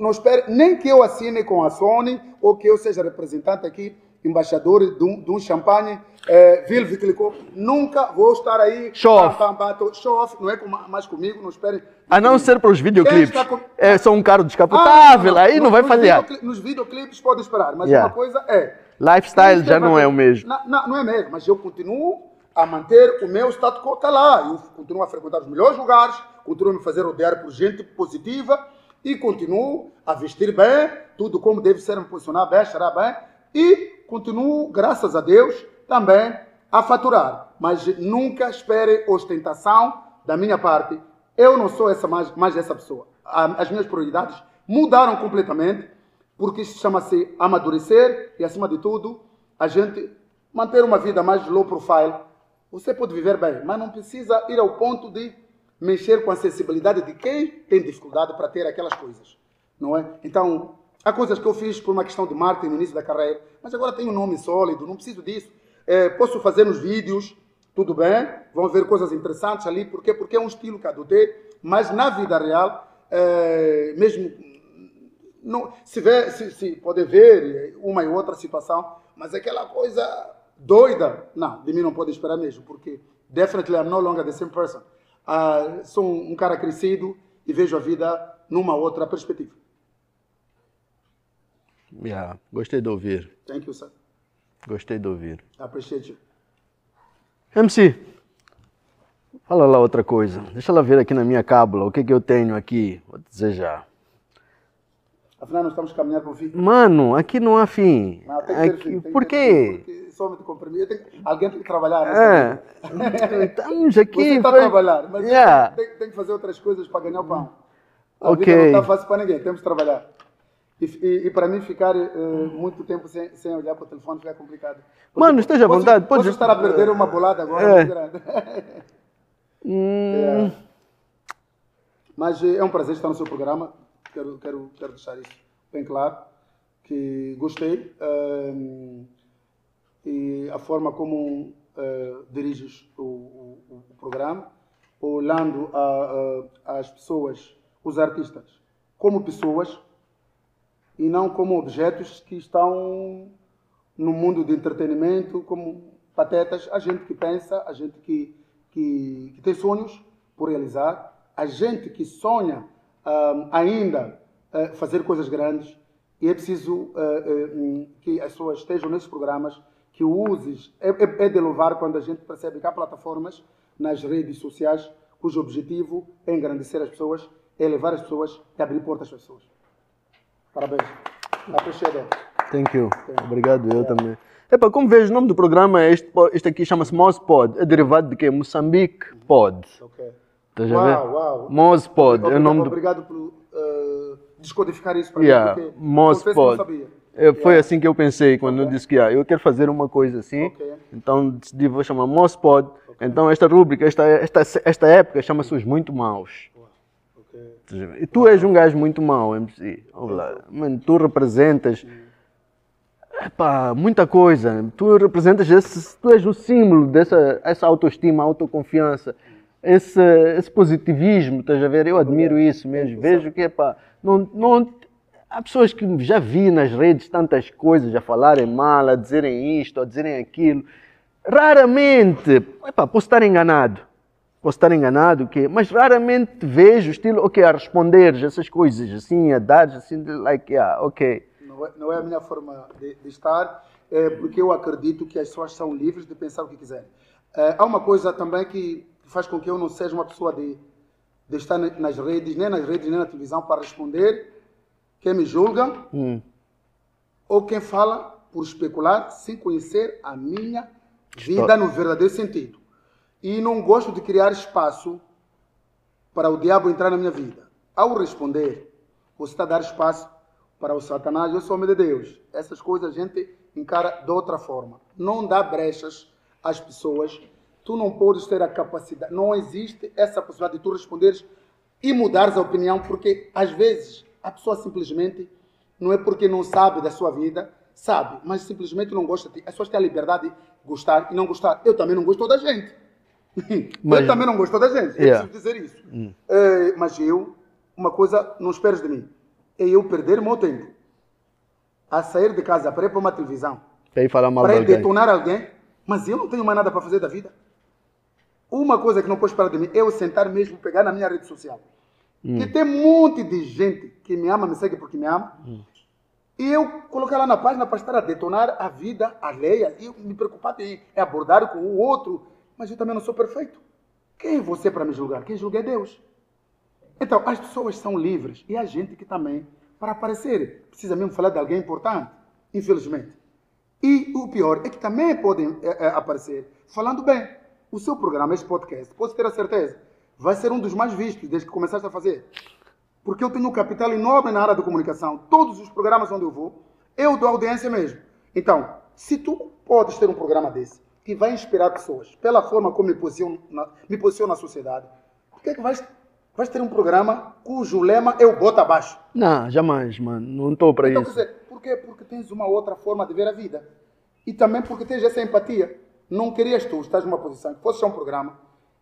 não espere nem que eu assine com a Sony ou que eu seja representante aqui, embaixador de um, de um champanhe, é, Vilve Clicou. Nunca vou estar aí. Show off. pam, pam, pam, show off, não é com- mais comigo, não esperem. A não ser para os videoclipes. Com- É só um carro Ah, descapotável, aí não vai Nos falhar. Nos videoclipes pode esperar, mas Yeah. uma coisa é. Lifestyle já não é o mesmo. Não, não, não é mesmo, mas eu continuo a manter o meu status quo está lá. Eu continuo a frequentar os melhores lugares, continuo a me fazer rodear por gente positiva e continuo a vestir bem, tudo como deve ser, me posicionar bem, cheirar bem e continuo, graças a Deus, também a faturar. Mas nunca espere ostentação da minha parte. Eu não sou essa mais, mais essa pessoa. As minhas prioridades mudaram completamente porque isso chama-se amadurecer e, acima de tudo, a gente manter uma vida mais low profile. Você pode viver bem, mas não precisa ir ao ponto de mexer com a sensibilidade de quem tem dificuldade para ter aquelas coisas, não é? Então, há coisas que eu fiz por uma questão de marketing no início da carreira, mas agora tenho um nome sólido, não preciso disso. É, posso fazer nos vídeos, tudo bem, vão ver coisas interessantes ali, porque porque é um estilo que adotei, mas na vida real, é, mesmo não, se, vê, se, se pode ver uma e outra situação, mas aquela coisa doida, não, de mim não pode esperar mesmo, porque definitely I'm no longer the same person. Ah, sou um, um cara crescido e vejo a vida numa outra perspectiva. Yeah, gostei de ouvir. Thank you, sir. Gostei de ouvir. Appreciate you. MC, fala lá outra coisa. Deixa ela ver aqui na minha cábula o que, que eu tenho aqui. Vou já. Afinal, nós estamos caminhando para o fim. Mano, aqui não há fim. Não, tem que ter Aqui- fim. tem Por ter quê? Comprimido. Tenho- alguém tem que trabalhar. né? É. [laughs] Estamos aqui. Você está a foi- trabalhar, mas Yeah. tem, tem que fazer outras coisas para ganhar o pão. A não está fácil para ninguém, temos que trabalhar. E, e, e para mim ficar eh, muito tempo sem, sem olhar para o telefone fica complicado. Porque Mano, esteja à vontade, pode- estar a perder uma bolada agora É. muito grande. [laughs] Hum, Mas eh, é um prazer estar no seu programa. Quero, quero, quero deixar isso bem claro. Que gostei. ehm, e a forma como eh, diriges o, o- o programa, olhando a- a- as pessoas, os artistas, como pessoas e não como objetos que estão no mundo de entretenimento como patetas, a gente que pensa, a gente que, que, que tem sonhos por realizar, a gente que sonha um, ainda uh, fazer coisas grandes e é preciso uh, uh, que as pessoas estejam nesses programas, que uses. É, é, é de louvar quando a gente percebe que há plataformas nas redes sociais cujo objetivo é engrandecer as pessoas, é levar as pessoas e abrir portas as pessoas. Parabéns. Appreciate it. Thank you. Obrigado, eu yeah. também. Epa, como vejo, o nome do programa, este, este aqui chama-se Mospod. É derivado de quê? Moçambique Pod. Ok. Estás a ver? Uau. Mospod. É o nome do... Obrigado por uh, descodificar isso para yeah. mim, Mospod. É, foi yeah. assim que eu pensei quando okay. eu disse que ah, eu quero fazer uma coisa assim. Okay. Então decidi, vou chamar Mospod. Okay. Então esta rúbrica, esta, esta, esta época chama-se Os Muito Maus. E tu és um gajo muito mau, MC. Mano, tu representas... Epá, muita coisa. Tu representas esse, tu és o símbolo dessa essa autoestima, autoconfiança, esse, esse positivismo, estás a ver? Eu admiro isso mesmo. Vejo que, epá, não, não, há pessoas que já vi nas redes tantas coisas, a falarem mal, a dizerem isto, a dizerem aquilo. Raramente, epá, posso estar enganado, posso estar enganado, que, mas raramente vejo estilo, ok, a responder essas coisas assim, a dar assim, like, yeah, ok não é, não é a minha forma de, de, estar, é porque eu acredito que as pessoas são livres de pensar o que quiserem. É, há uma coisa também que faz com que eu não seja uma pessoa de, de estar nas redes, nem nas redes, nem na televisão, para responder quem me julga hum. ou quem fala por especular sem conhecer a minha vida no verdadeiro sentido. E não gosto de criar espaço para o diabo entrar na minha vida. Ao responder, você está a dar espaço para o Satanás, eu sou homem de Deus. Essas coisas a gente encara de outra forma. Não dá brechas às pessoas. Tu não podes ter a capacidade, não existe essa possibilidade de tu responderes e mudares a opinião, porque às vezes a pessoa simplesmente não é porque não sabe da sua vida, sabe, mas simplesmente não gosta de ti. As pessoas têm a liberdade de gostar e não gostar. Eu também não gosto da gente. Mas... Eu também não gosto da gente. Yeah. Eu preciso dizer isso. Hum. É, mas eu, uma coisa, não esperes de mim é eu perder meu tempo a sair de casa para ir para uma televisão, para falar mal para ir detonar alguém, mas eu não tenho mais nada para fazer da vida. Uma coisa que não pode esperar de mim é eu sentar mesmo, pegar na minha rede social. Hum. E tem um monte de gente que me ama, me segue porque me ama. Hum. E eu colocar lá na página para estar a detonar a vida alheia. E me preocupar é abordar com o outro. Mas eu também não sou perfeito. Quem é você para me julgar? Quem julga é Deus. Então, as pessoas são livres e a gente que também, para aparecer, precisa mesmo falar de alguém importante, infelizmente. E o pior é que também podem é, é, aparecer falando bem. O seu programa, este podcast, pode ter a certeza, vai ser um dos mais vistos desde que começaste a fazer. Porque eu tenho um capital enorme na área da comunicação. Todos os programas onde eu vou, eu dou audiência mesmo. Então, se tu podes ter um programa desse, que vai inspirar pessoas, pela forma como me posiciono na, me posiciono na sociedade, por que, é que vais vais ter um programa cujo lema é o bota abaixo. Não, jamais, mano. Não estou para então, isso. Quer dizer, por quê? Porque tens uma outra forma de ver a vida. E também porque tens essa empatia. Não querias tu estar numa posição que fosse um programa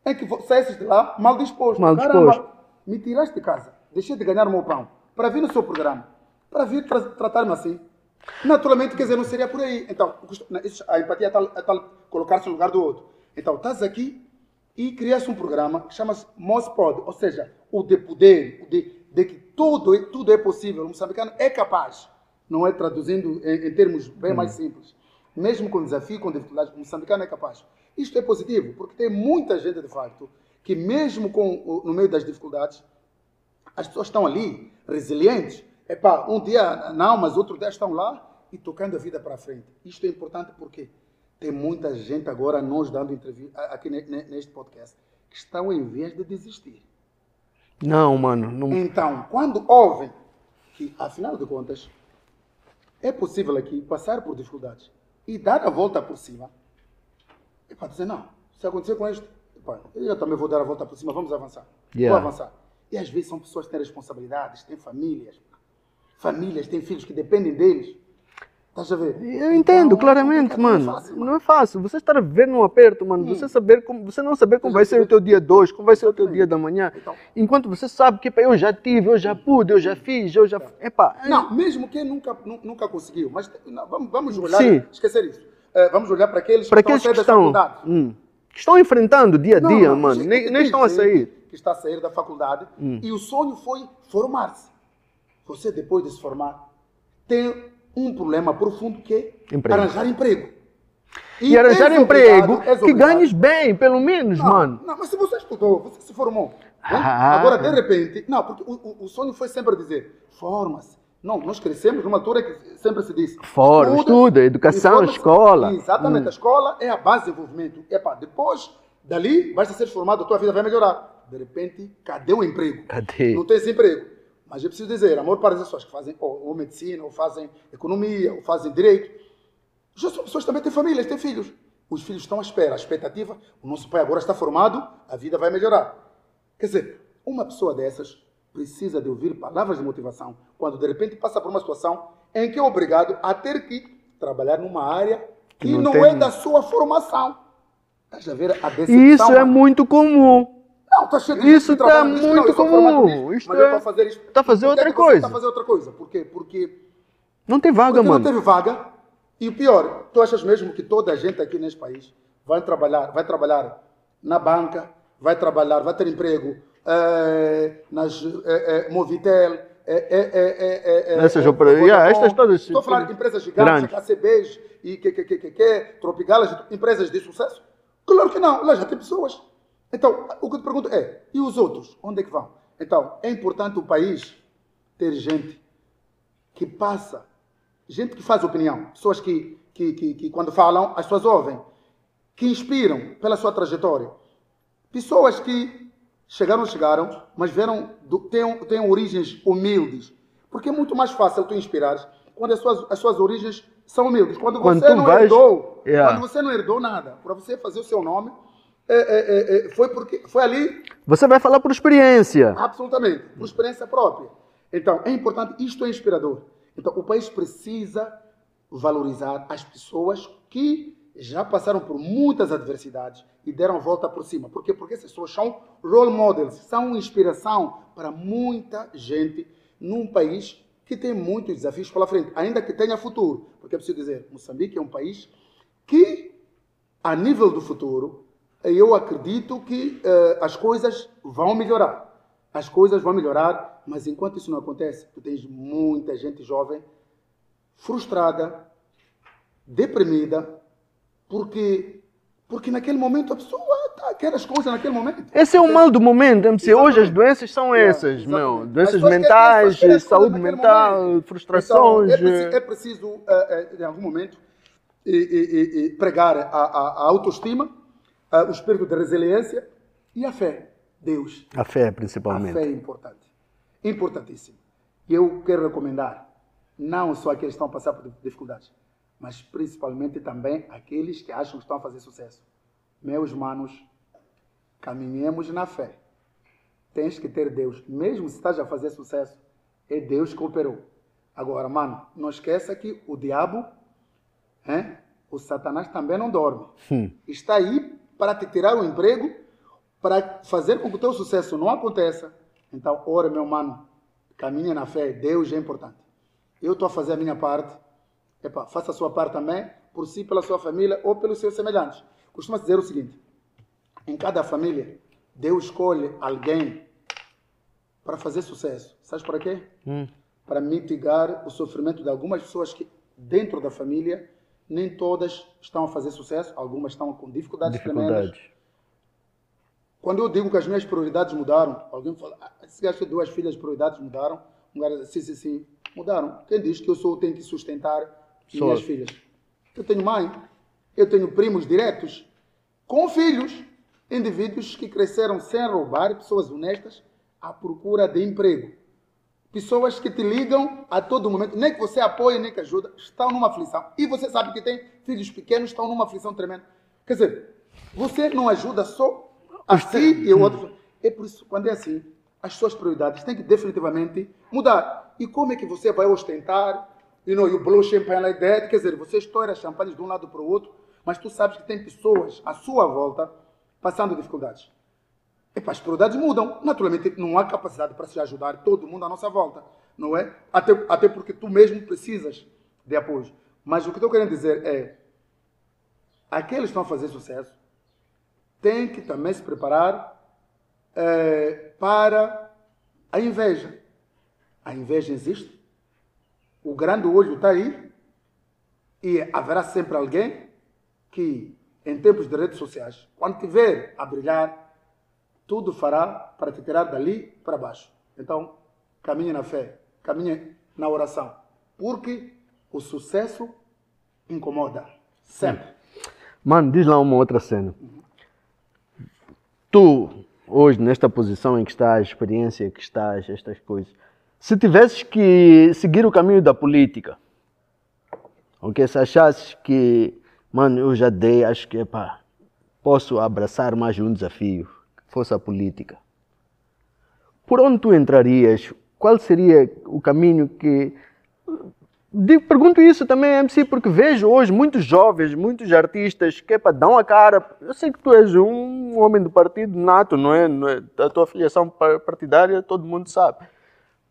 em que saísses de lá mal disposto. Mal disposto. Caramba, me tiraste de casa, deixei de ganhar o meu pão para vir no seu programa, para vir tra tratar-me assim. Naturalmente, quer dizer, não seria por aí. Então, a empatia é tal, é tal colocar-se no lugar do outro. Então, estás aqui e criasse um programa que chama-se Mospod, ou seja, o de poder, o de, de que tudo, tudo é possível. O moçambicano é capaz, não é traduzindo em, em termos bem hum. mais simples. Mesmo com desafio, com dificuldades, o moçambicano é capaz. Isto é positivo, porque tem muita gente, de facto, que mesmo com, no meio das dificuldades, as pessoas estão ali, resilientes. Epá, um dia não, mas outro dia estão lá e tocando a vida para frente. Isto é importante porque tem muita gente agora nos dando entrevista aqui neste podcast que estão em vez de desistir. Não, mano. Não... Então, quando ouvem que, afinal de contas, é possível aqui passar por dificuldades e dar a volta por cima, é para dizer, não, se acontecer com este, eu também vou dar a volta por cima, vamos avançar. Yeah. Vou avançar. E às vezes são pessoas que têm responsabilidades, têm famílias, famílias, têm filhos que dependem deles. Estás a ver? Eu entendo, Então, claramente, não é mano. fácil, Não é fácil. Você estar a viver num aperto, mano. Você saber como, você não saber como vai ser o teu dia 2, como vai ser o teu dia da manhã. Então. Enquanto você sabe que, eu já tive, eu já pude, eu já fiz, eu já. Epá, Não, mesmo quem nunca, nu- nunca conseguiu. Mas não, vamos, vamos olhar, Sim. esquecer isso. Eh, vamos olhar para aqueles para que estão a aqueles sair que estão, hum, que estão enfrentando dia a Não, dia, não, mano. gente, Nem, nem estão a sair. Hum. Que está a sair da faculdade e o sonho foi formar-se. Você, depois de se formar, tem um problema profundo que é Emprego. arranjar emprego. E, arranjar és emprego és que ganhes bem, pelo menos, Não, mano. Não, mas se você estudou, você se formou. né? Ah. Agora, de repente. Não, porque o, o- o sonho foi sempre dizer: forma-se. Não, nós crescemos numa altura que sempre se disse: Fora, estuda, educação, e escola. Hum. Exatamente, a escola é a base de desenvolvimento. Epá, depois dali, basta ser formado, a tua vida vai melhorar. De repente, cadê o emprego? Cadê? Não esse emprego. Mas eu preciso dizer: a maior parte das pessoas que fazem ou, ou medicina, ou fazem economia, ou fazem direito, já são pessoas que também têm famílias, têm filhos. Os filhos estão à espera, a expectativa, o nosso pai agora está formado, a vida vai melhorar. Quer dizer, uma pessoa dessas precisa de ouvir palavras de motivação quando de repente passa por uma situação em que é obrigado a ter que trabalhar numa área que, não não, tem- é da sua formação. Estás a ver a decepção? Isso é muito comum. Não, tá cheio de Isso tá. Não, muito eu formado comum. Isto mas eu é- a fazer isto. tá fazer outra é você coisa. Está a fazer outra coisa. Por quê? Porque Não tem vaga, porque não mano. teve vaga. E o pior, tu achas mesmo que toda a gente aqui neste país vai trabalhar, vai trabalhar na banca, vai trabalhar, vai ter emprego eh, nas eh, eh, Movitel, eh, eh, eh, eh, Essas opera- Vodafone. yeah, estas todas- Estou falar de empresas gigantes. KCBs e que, que, que, que, que, Tropigalas, empresas de sucesso. Claro que não, lá já tem pessoas. Então, o que eu te pergunto é, e os outros, onde é que vão? Então, é importante o país ter gente que passa, gente que faz opinião, pessoas que, que, que, que quando falam, as pessoas ouvem, que inspiram pela sua trajetória. Pessoas que chegaram, chegaram, mas vieram, do, têm, têm origens humildes. Porque é muito mais fácil tu inspirares quando as suas, as suas origens são humildes. Quando, Quando você não vais- herdou, Yeah. quando você não herdou nada, para você fazer o seu nome, é, é, é, é, foi, porque, foi ali Você vai falar por experiência. Absolutamente, por experiência própria. Então, é importante, isto é inspirador. Então, o país precisa valorizar as pessoas que já passaram por muitas adversidades e deram volta por cima. Por quê? Porque essas pessoas são role models, são inspiração para muita gente num país que tem muitos desafios pela frente, ainda que tenha futuro. Porque é preciso dizer, Moçambique é um país que, a nível do futuro, eu acredito que eh, as coisas vão melhorar. As coisas vão melhorar, mas enquanto isso não acontece, tu tens muita gente jovem frustrada, deprimida, porque porque naquele momento a pessoa tá, quer as coisas naquele momento. Esse é o mal do momento, MC. Hoje as doenças são Yeah, essas, exatamente. meu. Doenças é- mentais, só que é as coisas saúde mental, momento. frustrações. Então, é, preciso, é preciso, eh, em algum momento, e- e- e- pregar a, a- a autoestima, ah, o espírito de resiliência e a fé. Deus. A fé, A principalmente. fé é importante. Importantíssimo. E eu quero recomendar, não só aqueles que estão a passar por dificuldades, mas principalmente também aqueles que acham que estão a fazer sucesso. Meus manos, caminhemos na fé. Tens que ter Deus. Mesmo se estás a fazer sucesso, é Deus que operou. Agora, mano, não esqueça que o diabo, hein, o Satanás também não dorme. Hum. Está aí para te tirar o emprego, para fazer com que o teu sucesso não aconteça. Então, ora, meu mano, caminha na fé. Deus é importante. Eu estou a fazer a minha parte. Epa, faça a sua parte também, por si, pela sua família ou pelos seus semelhantes. Costuma dizer o seguinte: em cada família, Deus escolhe alguém para fazer sucesso. Sabes para quê? Hum. Para mitigar o sofrimento de algumas pessoas que, dentro da família, nem todas estão a fazer sucesso, algumas estão com dificuldades, tremendas. Dificuldades. Quando eu digo que as minhas prioridades mudaram, alguém fala, ah, esse gajo tem duas filhas, prioridades mudaram. Um cara diz, sim, sim, sim, mudaram. Quem diz que eu sou, tenho que sustentar Só. minhas filhas? Eu tenho mãe, eu tenho primos diretos, com filhos, indivíduos que cresceram sem roubar, pessoas honestas, à procura de emprego. Pessoas que te ligam a todo momento, nem que você apoie, nem que ajuda, estão numa aflição. E você sabe que tem filhos pequenos, estão numa aflição tremenda. Quer dizer, você não ajuda só a si e o outro. É por isso, quando é assim, as suas prioridades têm que definitivamente mudar. E como é que você vai ostentar e não, you blow champagne like that. Quer dizer, você estoura champanhe de um lado para o outro, mas tu sabes que tem pessoas à sua volta passando dificuldades. As prioridades mudam. Naturalmente, não há capacidade para se ajudar todo mundo à nossa volta, não é? Até, até porque tu mesmo precisas de apoio. Mas o que estou querendo dizer é, aqueles que estão a fazer sucesso têm que também se preparar é, para a inveja. A inveja existe. O grande olho está aí. E haverá sempre alguém que, em tempos de redes sociais, quando te ver a brilhar, tudo fará para te tirar dali para baixo. Então, caminhe na fé, caminhe na oração. Porque o sucesso incomoda. Sempre. Mano, diz lá uma outra cena. Tu, hoje, nesta posição em que estás, experiência que estás, estas coisas, se tivesses que seguir o caminho da política, ok? Se achasses que, mano, eu já dei, acho que, pá, posso abraçar mais um desafio, que fosse a política. Por onde tu entrarias? Qual seria o caminho que Digo, pergunto isso também, MC, porque vejo hoje muitos jovens, muitos artistas que epa, dão a cara. Eu sei que tu és um homem do partido nato, não é? Não é? A tua filiação partidária todo mundo sabe.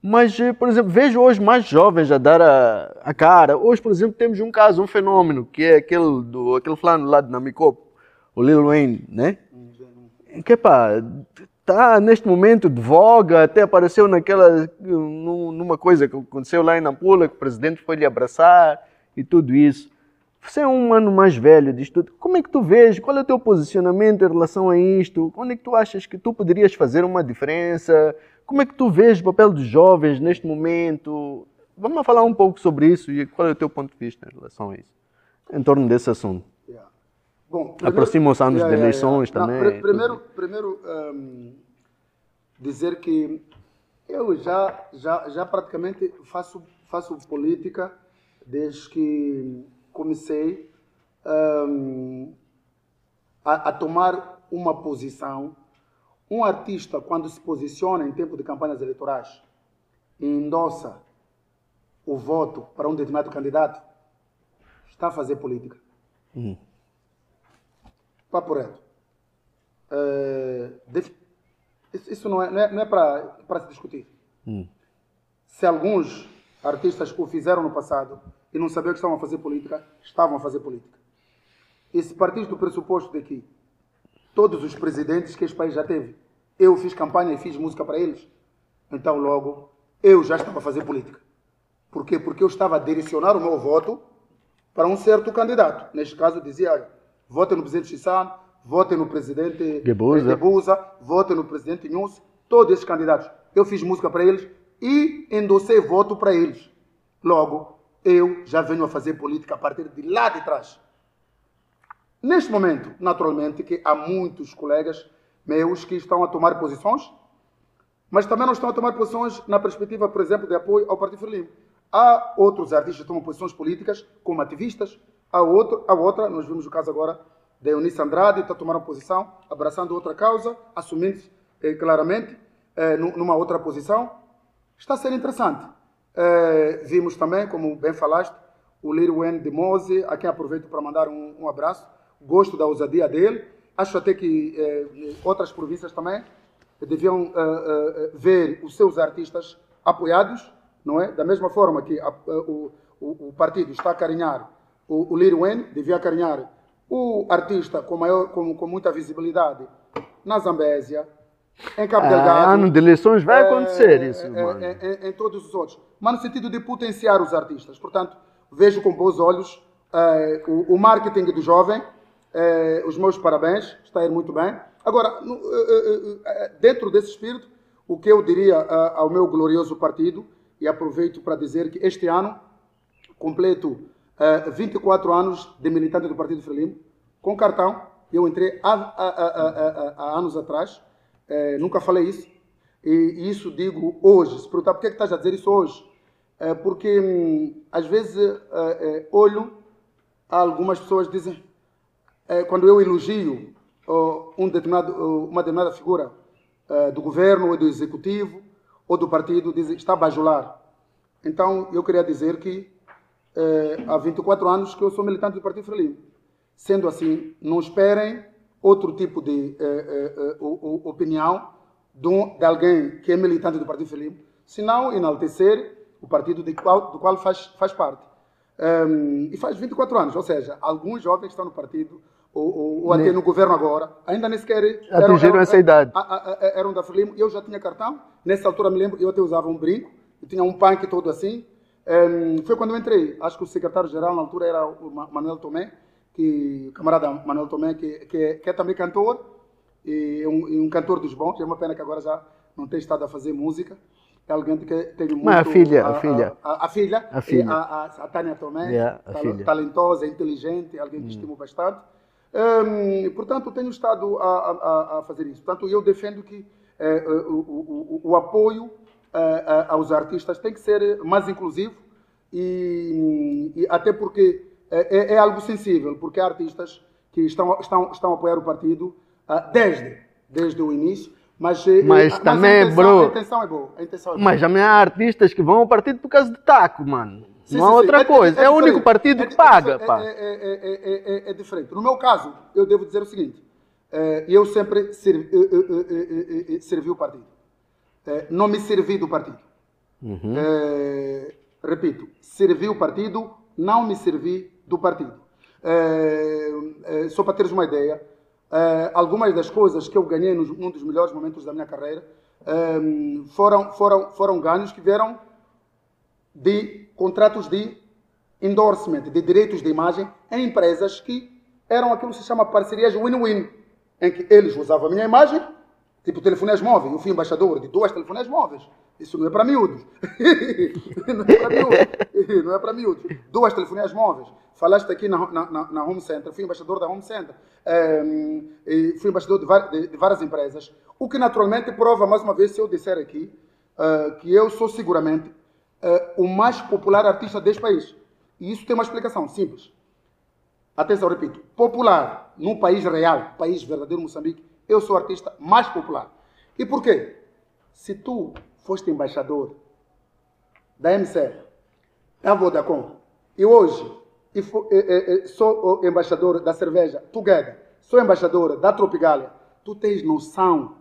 Mas, eh, por exemplo, vejo hoje mais jovens a dar a, a cara. Hoje, por exemplo, temos um caso, um fenômeno, que é aquele do aquele fulano lá de Namicopo, o Lil Wayne, né? Que, pá, está neste momento de voga, até apareceu naquela, numa coisa que aconteceu lá em Nampula, que o presidente foi lhe abraçar e tudo isso. Você é um ano mais velho disto tudo. Como é que tu vês? Qual é o teu posicionamento em relação a isto? Onde é que tu achas que tu poderias fazer uma diferença? Como é que tu vês o papel dos jovens neste momento? Vamos falar um pouco sobre isso e qual é o teu ponto de vista em relação a isso, em torno desse assunto. Bom, Aproximam-se anos yeah, de eleições também. Não, primeiro, primeiro um, dizer que eu já, já, já praticamente faço, faço política desde que comecei um, a, a tomar uma posição. Um artista, quando se posiciona em tempo de campanhas eleitorais e endossa o voto para um determinado candidato, está a fazer política. Hum. Papo reto. É, isso não é, não é, não é para se discutir. Hum. Se alguns artistas o fizeram no passado e não sabiam que estavam a fazer política, estavam a fazer política. E se partir do pressuposto de que todos os presidentes que este país já teve, eu fiz campanha e fiz música para eles, então logo eu já estava a fazer política. Por quê? Porque eu estava a direcionar o meu voto para um certo candidato. Neste caso, dizia, votem no presidente Chissan, votem no presidente Gebusa, Gebusa votem no presidente Nunes, todos esses candidatos. Eu fiz música para eles e endossei voto para eles. Logo, eu já venho a fazer política a partir de lá de trás. Neste momento, naturalmente, que há muitos colegas meus que estão a tomar posições, mas também não estão a tomar posições na perspectiva, por exemplo, de apoio ao Partido Frelimo. Há outros artistas que tomam posições políticas como ativistas, a, outro, a outra, nós vimos o caso agora da Eunice Andrade, está tomando posição, abraçando outra causa, assumindo eh, claramente eh, numa outra posição. Está a ser interessante. Eh, vimos também, como bem falaste, o Liro Wen de Mose, a quem aproveito para mandar um, um, abraço. Gosto da ousadia dele. Acho até que eh, outras províncias também deviam eh, eh, ver os seus artistas apoiados, não é? Da mesma forma que a, o, o, o partido está a carinhar o, o Lil Wayne devia carinhar o artista com, maior, com, com muita visibilidade na Zambésia, em Cabo ah, Delgado. Ano de eleições vai acontecer é, isso, é, mano. É, em todos os outros. Mas no sentido de potenciar os artistas. Portanto, vejo com bons olhos é, o, o, marketing do jovem. É, os meus parabéns, está a ir muito bem. Agora, no, dentro desse espírito, o que eu diria ao meu glorioso partido, e aproveito para dizer que este ano completo uh, 24 anos de militante do Partido Frelimo, com cartão. Eu entrei há, há, há, há anos atrás, uh, nunca falei isso. E, isso digo hoje. Se perguntar por que, é que estás a dizer isso hoje, uh, porque hum, às vezes olho algumas pessoas dizem, quando eu elogio um determinado, uma determinada figura do governo ou do executivo ou do partido, dizem está a bajular. Então eu queria dizer que eh, há 24 anos que eu sou militante do Partido Frelimo. Sendo assim, não esperem outro tipo de eh, eh, opinião de, de, alguém que é militante do Partido Frelimo, senão enaltecer o partido do qual, do qual faz, faz parte. Um, e faz 24 anos, ou seja, alguns jovens estão no partido, ou, ou, ou até no governo agora, ainda nem sequer atingiram eram, eram, essa idade. Eram da Frelimo, eu já tinha cartão, nessa altura me lembro, eu até usava um brinco, eu tinha um punk todo assim, um, foi quando eu entrei. Acho que o secretário-geral na altura era o Manuel Tomé, que, o camarada Manuel Tomé, que, que, é, que é também cantor, e um, e um, cantor dos bons. É uma pena que agora já não tem estado a fazer música. É alguém que tem muito. Mas a filha, a, a filha. A, a, filha, a, filha. a, a Tânia Tomé, yeah, talentosa, inteligente, alguém que hum. estimo bastante. Um, portanto, tenho estado a, a, fazer isso. Portanto, eu defendo que eh, o, o, o, o apoio aos artistas tem que ser mais inclusivo e, e até porque é, é, é, algo sensível, porque há artistas que estão, estão, estão a apoiar o partido uh, desde, desde o início, mas, eh, mas, também, a intenção, bro. A intenção é boa. A intenção é boa. Mas também há artistas que vão ao partido por causa de taco, mano. Sim, não há outra é, coisa. É, é, o único partido que paga. Pá. É, diferente. No meu caso, eu devo dizer o seguinte: eu sempre servi, servi o partido. É, não me servi do partido. Uhum. É, repito, servi o partido, não me servi do partido. É, só para teres uma ideia, algumas das coisas que eu ganhei num dos melhores momentos da minha carreira foram, foram, foram ganhos que vieram de contratos de endorsement, de direitos de imagem em empresas que eram aquilo que se chama parcerias win-win, em que eles usavam a minha imagem Tipo telefones móveis. Eu fui embaixador de duas telefones móveis. Isso não é para [laughs] miúdos. não é para miúdos. Não é para miúdos. Duas telefones móveis. Falaste aqui na, na, na Home Center. Fui embaixador da Home Center. Um, fui embaixador de, de, de, várias empresas. O que naturalmente prova, mais uma vez, se eu disser aqui, uh, que eu sou seguramente uh, o mais popular artista deste país. E isso tem uma explicação simples. Atenção, repito. Popular num país real, país verdadeiro Moçambique, eu sou o artista mais popular. E por quê? Se tu foste embaixador da MC, da Vodacom, e hoje sou o embaixador da cerveja Together, sou embaixador da Tropigalia, tu tens noção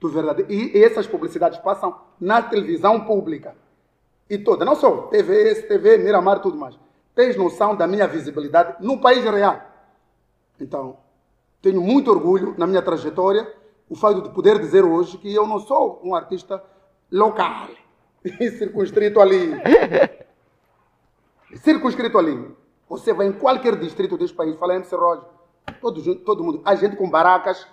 do verdadeiro. E essas publicidades passam na televisão pública. E toda, não só TV, STV, Miramar, tudo mais. Tens noção da minha visibilidade no país real. Então, tenho muito orgulho na minha trajetória o fato de poder dizer hoje que eu não sou um artista local, [laughs] circunscrito ali. [laughs] circunscrito ali. Você vai em qualquer distrito deste país, fala MC Roger, todo, todo mundo, a gente com baracas,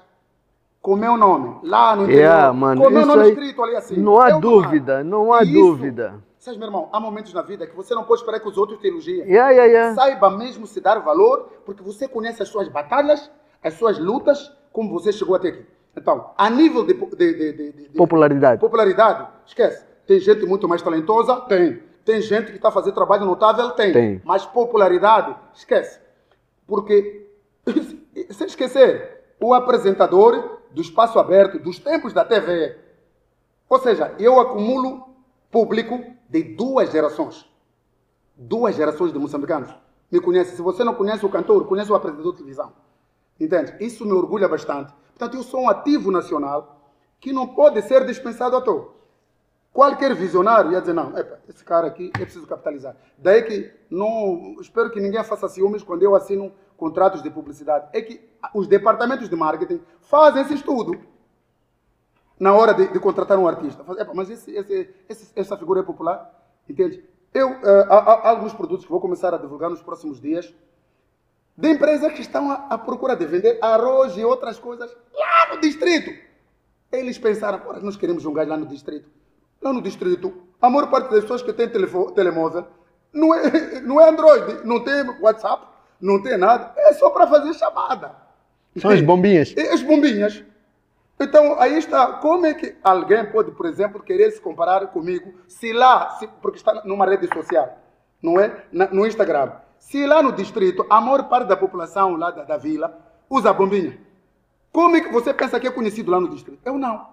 com meu nome, lá no interior, yeah, mano, com meu nome aí, escrito ali assim. Não há dúvida, não há dúvida. Sabe, meu irmão, há momentos na vida que você não pode esperar que os outros te elogiem. Yeah, yeah, yeah. Saiba mesmo se dar valor, porque você conhece as suas batalhas as suas lutas, como você chegou até aqui. Então, a nível de, de, de, de popularidade. popularidade, esquece. Tem gente muito mais talentosa? Tem. Tem gente que está fazendo trabalho notável? Tem. Tem. Mas popularidade? Esquece. Porque, [laughs] sem esquecer, o apresentador do espaço aberto, dos tempos da TV. Ou seja, eu acumulo público de duas gerações. Duas gerações de moçambicanos. Me conhece. Se você não conhece o cantor, conhece o apresentador de televisão. Entende? Isso me orgulha bastante. Portanto, eu sou um ativo nacional que não pode ser dispensado à toa. Qualquer visionário ia dizer, não, epa, esse cara aqui é preciso capitalizar. Daí que não, espero que ninguém faça ciúmes quando eu assino contratos de publicidade. É que os departamentos de marketing fazem esse estudo na hora de, de contratar um artista. Epa, mas esse, esse, esse, essa figura é popular? Entende? Eu, uh, há, há alguns produtos que vou começar a divulgar nos próximos dias de empresas que estão à, procura de vender arroz e outras coisas lá no distrito. Eles pensaram, Porra, nós queremos um gajo lá no distrito. Lá no distrito, a maior parte das pessoas que tem telemóvel não é, [laughs] não é Android, não tem WhatsApp, não tem nada, é só para fazer chamada. São as bombinhas. As bombinhas. Então, aí está. Como é que alguém pode, por exemplo, querer se comparar comigo se lá, se, porque está numa rede social, não é? Na, no Instagram. Se lá no distrito, a maior parte da população lá da, da vila usa bombinha, como é que você pensa que é conhecido lá no distrito? Eu não.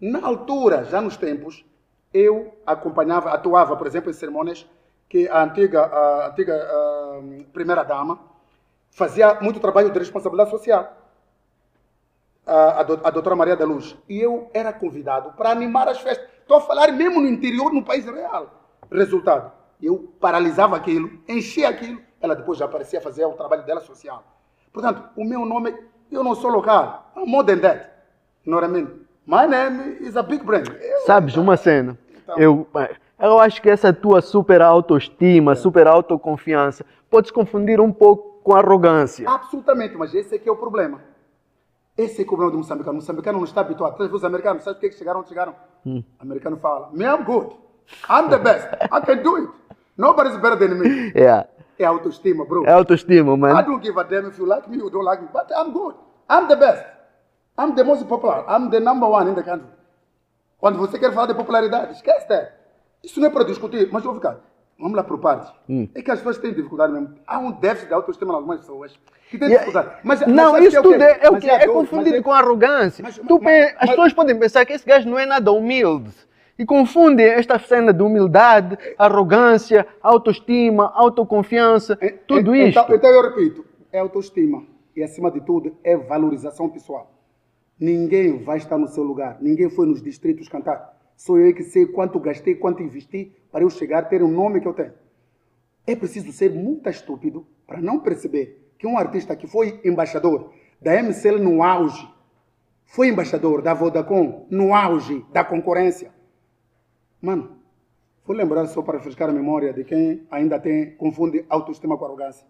Na altura, já nos tempos, eu acompanhava, atuava, por exemplo, em sermões que a antiga, a antiga ah, primeira-dama fazia muito trabalho de responsabilidade social. A, a, a doutora Maria da Luz. E eu era convidado para animar as festas. Estou a falar mesmo no interior, no país real. Resultado, eu paralisava aquilo, enchia aquilo, ela depois já aparecia fazer o trabalho dela social. Portanto, o meu nome, eu não sou local. I'm more than that. You know what I mean? My name is a big brand. Eu- Sabes uma cena? Então. Eu, eu acho que essa tua super autoestima, super autoconfiança, pode se confundir um pouco com arrogância. Absolutamente, mas esse é que é o problema. Esse é que é o problema do moçambicano. O moçambicano não está habituado. Os americanos, sabe por que que chegaram chegaram? O americano fala, me I'm good. I'm the best. I can do it. Nobody's better than me. [laughs] É, É autoestima, bro. é autoestima, I mano. don't give a damn if you like me or don't like me, but I'm good. I'm the best. I'm the most popular. I'm the number one in the country. Quando você quer falar de popularidade, esquece that. Isso não é para discutir, mas vou ficar. Vamos lá por partes. É que as pessoas têm dificuldade mesmo. Há um déficit de autoestima em algumas pessoas que têm é- dificuldade. Mas, mas não, sabe isso tudo é, é o Mas que é, a dor, confundido mas é- com arrogância. Mas- mas- mas- as pessoas podem pensar que esse gajo não é nada humilde. E confundem esta cena de humildade, arrogância, autoestima, autoconfiança, tudo isto. Então, então eu repito, é autoestima e acima de tudo é valorização pessoal. Ninguém vai estar no seu lugar, ninguém foi nos distritos cantar. Sou eu que sei quanto gastei, quanto investi para eu chegar a ter o nome que eu tenho. É preciso ser muito estúpido para não perceber que um artista que foi embaixador da MCL no auge, foi embaixador da Vodacom no auge da concorrência. Mano, vou lembrar só para refrescar a memória de quem ainda tem, confunde autoestima com arrogância.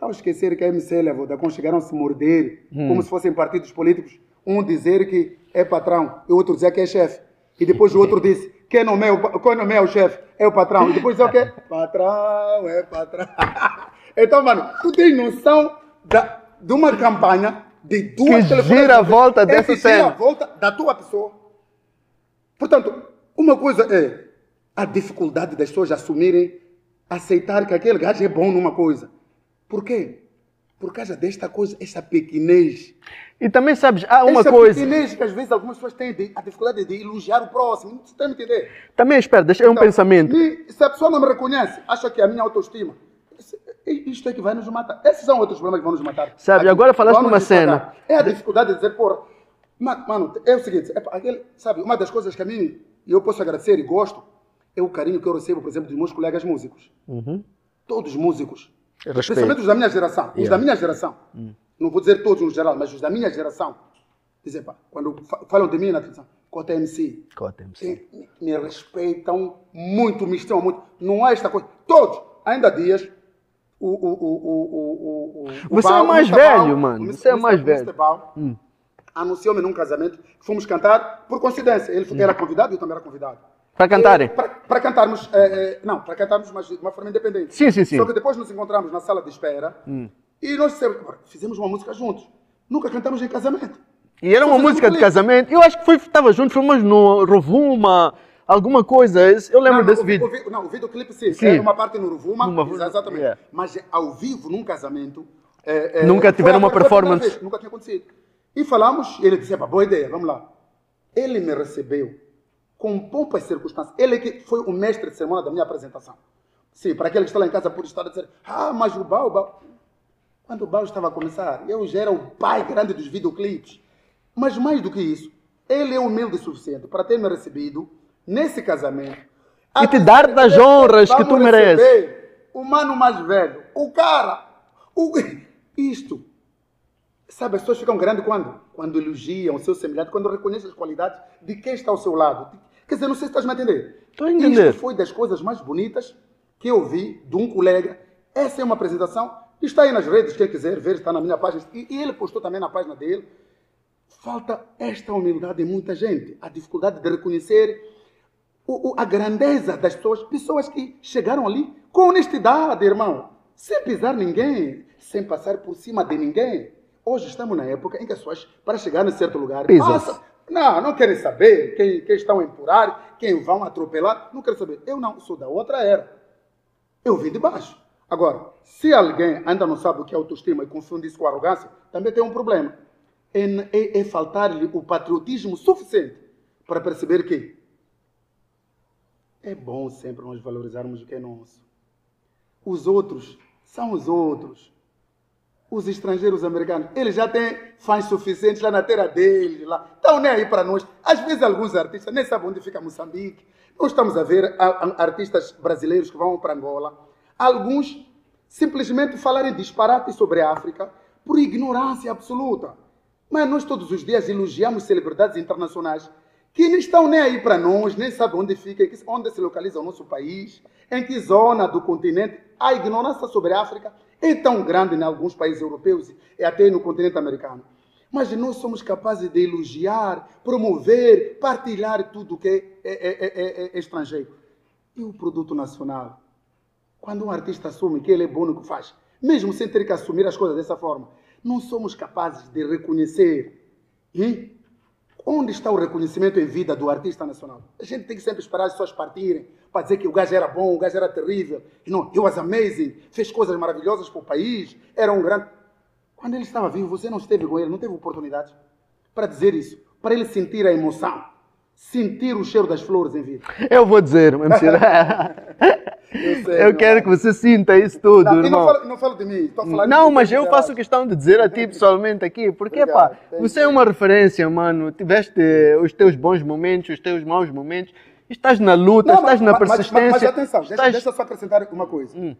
A esquecer que a MCL e a Vodacom chegaram a se morder como se fossem partidos políticos. Um dizer que é patrão e o outro dizer que é chefe. E depois o outro disse, quem não é o, quem não é o chefe é o patrão. E depois dizer o quê? [laughs] Patrão, é patrão. [laughs] então, mano, tu tens noção da, de uma campanha de duas Que gira a volta é dessa que gira cena. a volta da tua pessoa. Portanto, uma coisa é a dificuldade das pessoas assumirem, aceitar que aquele gajo é bom numa coisa. Por quê? Por causa desta coisa, esta pequenez. E também sabes, há uma esta coisa. pequenez que às vezes algumas pessoas têm de- a dificuldade de elogiar o próximo. Você está a entender? Também, espera, deixa é um Então, pensamento. me- se a pessoa não me reconhece, acha que é a minha autoestima. Isto é que vai nos matar. Esses são outros problemas que vão nos matar. Sabe, agora falaste numa cena. É a dificuldade de dizer, porra, mano, é o seguinte, é, aquele, sabe, uma das coisas que a mim eu posso agradecer e gosto é o carinho que eu recebo, por exemplo, dos meus colegas músicos. Todos músicos. Respeito. Principalmente os da minha geração. Os Yeah. da minha geração. Não vou dizer todos no geral, mas os da minha geração. Dizer, pá, quando fa- falam de mim na televisão, Cota MC, Cota-me. me, me respeitam muito, me estimam muito. Não há esta coisa. Todos. Ainda há dias, o. o, o, o, o, o, o Você é Bal, mais. Bal, velho, mano. Você é mais velho. Anunciou-me num casamento. Fomos cantar por coincidência. Ele era convidado e eu também era convidado. Para cantarem? Para cantarmos, é, é, não, para cantarmos, mas de uma forma independente. Sim, sim, sim. Só que depois nos encontramos na sala de espera e nós "Bora, fizemos uma música juntos. Nunca cantamos em casamento. E era Só uma música de casamento. Eu acho que foi, estava junto, fomos no Rovuma, alguma coisa. Eu lembro não, desse o, vídeo. O, não, o videoclipe sim. Sim. É uma parte no Ruvuma, Numa- exa- exatamente. yeah. Mas ao vivo, num casamento... é, Nunca tiveram uma performance. vez, Nunca tinha acontecido. E falamos, ele disse, "Epá, boa ideia, vamos lá. Ele me recebeu com pompa e circunstância. Ele que foi o mestre de cerimônia da minha apresentação. Sim, para aquele que está lá em casa por estar a dizer, ah, mas o Bau, o Bau... Quando o Bau estava a começar, eu já era o pai grande dos videoclipes. Mas mais do que isso, ele é humilde o suficiente para ter me recebido nesse casamento. E te dar das honras que tu mereces. O mano mais velho, o cara, o... [laughs] isto. Sabe, as pessoas ficam grandes quando? Quando elogiam o seu semelhante, quando reconhecem as qualidades de quem está ao seu lado. Quer dizer, não sei se estás a me entender. Estou a entender. Isto foi das coisas mais bonitas que eu vi de um colega. Essa é uma apresentação, está aí nas redes, quem quiser ver, está na minha página. E, e ele postou também na página dele. Falta esta humildade em muita gente, a dificuldade de reconhecer o- o- a grandeza das pessoas, pessoas que chegaram ali com honestidade, irmão, sem pisar ninguém, sem passar por cima de ninguém. Hoje estamos na época em que as pessoas, para chegar num certo lugar, passam. Não, não querem saber quem, quem estão a empurrar, quem vão atropelar, não querem saber. Eu não, sou da outra era. Eu vim de baixo. Agora, se alguém ainda não sabe o que é autoestima e confunde isso com arrogância, também tem um problema. É, é- é faltar-lhe o patriotismo suficiente para perceber que é bom sempre nós valorizarmos o que é nosso. Os outros são os outros. Os estrangeiros americanos, eles já têm fãs suficientes lá na terra deles. Lá. Estão nem aí para nós. Às vezes, alguns artistas nem sabem onde fica Moçambique. Nós estamos a ver artistas brasileiros que vão para Angola. Alguns simplesmente falarem disparate sobre a África por ignorância absoluta. Mas nós todos os dias elogiamos celebridades internacionais que não estão nem aí para nós, nem sabem onde fica, onde se localiza o nosso país, em que zona do continente. A ignorância sobre a África é tão grande em alguns países europeus e até no continente americano. Mas nós somos capazes de elogiar, promover, partilhar tudo que é, é, é, é estrangeiro. E o produto nacional? Quando um artista assume que ele é bom no que faz, mesmo sem ter que assumir as coisas dessa forma, não somos capazes de reconhecer. E onde está o reconhecimento em vida do artista nacional? A gente tem que sempre esperar as pessoas partirem para dizer que o gajo era bom, o gajo era terrível. Não, he was amazing, fez coisas maravilhosas para o país, era um grande. Quando ele estava vivo, você não esteve com ele, não teve oportunidade para dizer isso, para ele sentir a emoção, sentir o cheiro das flores em vida. Eu vou dizer, mentira. [laughs] eu, sei, eu quero que você sinta isso tudo, não, irmão. Não falo, não falo de mim, estou falando Não, mas eu faço questão de dizer a ti pessoalmente aqui, porque, Obrigado, pá, você é uma referência, mano. Tiveste os teus bons momentos, os teus maus momentos. Estás na luta, não, estás mas, na persistência. Mas, mas, mas atenção, estás... deixa, deixa só acrescentar uma coisa. Hum.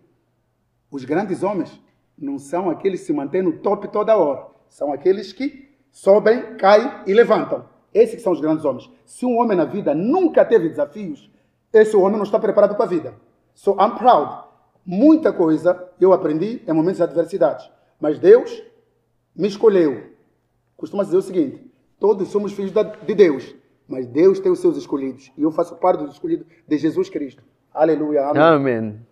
Os grandes homens não são aqueles que se mantêm no top toda hora. São aqueles que sobem, caem e levantam. Esses são os grandes homens. Se um homem na vida nunca teve desafios, esse homem não está preparado para a vida. So I'm proud. Muita coisa eu aprendi em momentos de adversidade. Mas Deus me escolheu. Costuma dizer o seguinte: todos somos filhos de Deus, mas Deus tem os seus escolhidos. E eu faço parte dos escolhidos de Jesus Cristo. Aleluia. Amém. Amém.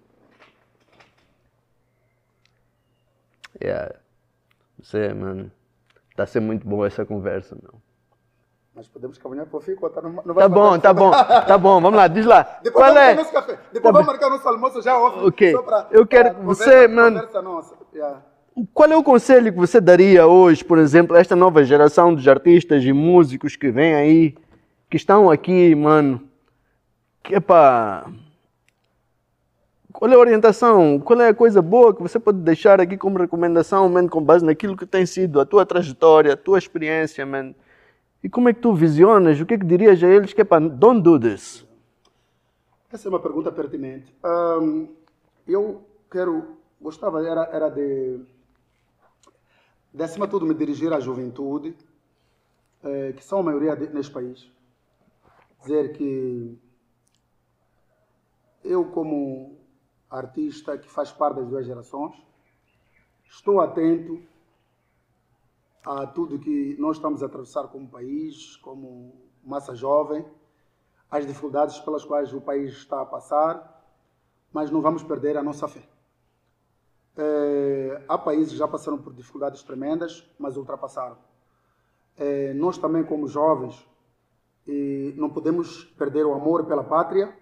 Yeah. Você, mano, tá sendo muito boa essa conversa, meu. Mas podemos caminhar para o fim, tá, não, não Tá bom, tá bom, tá bom, vamos lá, diz lá. [laughs] Depois Qual é? nosso café. Depois tá vamos marcar o nosso almoço já off. Ok, pra, eu quero, você, mano, yeah. qual é o conselho que você daria hoje, por exemplo, a esta nova geração de artistas e músicos que vem aí, que estão aqui, mano, que é para qual é a orientação? Qual é a coisa boa que você pode deixar aqui como recomendação, man, com base naquilo que tem sido a tua trajetória, a tua experiência, man? E como é que tu visionas? O que é que dirias a eles que é para don't do this? Essa é uma pergunta pertinente. Um, eu quero, gostava era, era de, de, acima de tudo, me dirigir à juventude, eh, que são a maioria de, neste país. Dizer que eu, como artista que faz parte das duas gerações. Estou atento a tudo que nós estamos a atravessar como país, como massa jovem, as dificuldades pelas quais o país está a passar, mas não vamos perder a nossa fé. É, há países que já passaram por dificuldades tremendas, mas ultrapassaram. É, nós também, como jovens, não podemos perder o amor pela pátria,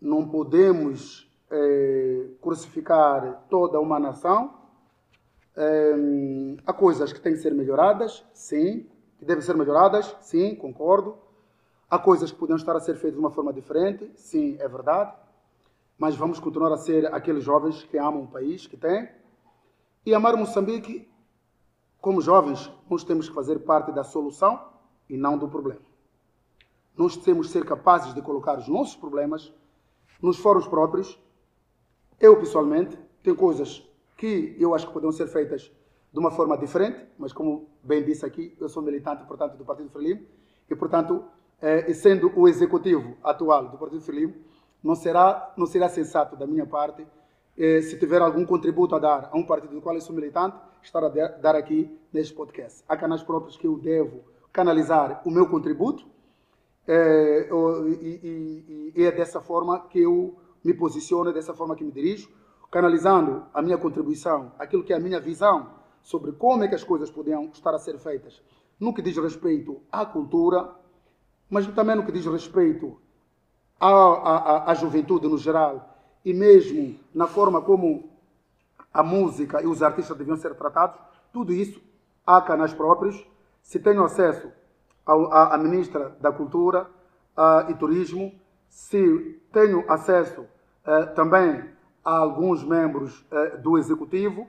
não podemos é, crucificar toda uma nação. É, há coisas que têm que ser melhoradas, sim. Que devem ser melhoradas, sim, concordo. Há coisas que podiam estar a ser feitas de uma forma diferente, sim, é verdade. Mas vamos continuar a ser aqueles jovens que amam o país que têm. E amar Moçambique, como jovens, nós temos que fazer parte da solução e não do problema. Nós temos que ser capazes de colocar os nossos problemas nos fóruns próprios eu, pessoalmente, tenho coisas que eu acho que poderiam ser feitas de uma forma diferente, mas como bem disse aqui, eu sou militante, portanto, do Partido Frelimo, e, portanto, eh, sendo o executivo atual do Partido Frelimo, não será, não será sensato da minha parte, eh, se tiver algum contributo a dar a um partido do qual eu sou militante, estar a dar aqui neste podcast. Há canais próprios que eu devo canalizar o meu contributo, eh, e, e, e é dessa forma que eu me posiciono, dessa forma que me dirijo, canalizando a minha contribuição, aquilo que é a minha visão sobre como é que as coisas podiam estar a ser feitas no que diz respeito à cultura, mas também no que diz respeito à, à, à juventude no geral e mesmo na forma como a música e os artistas deviam ser tratados, tudo isso há canais próprios. Se tenho acesso à ministra da Cultura e Turismo, se tenho acesso uh, também a alguns membros uh, do executivo,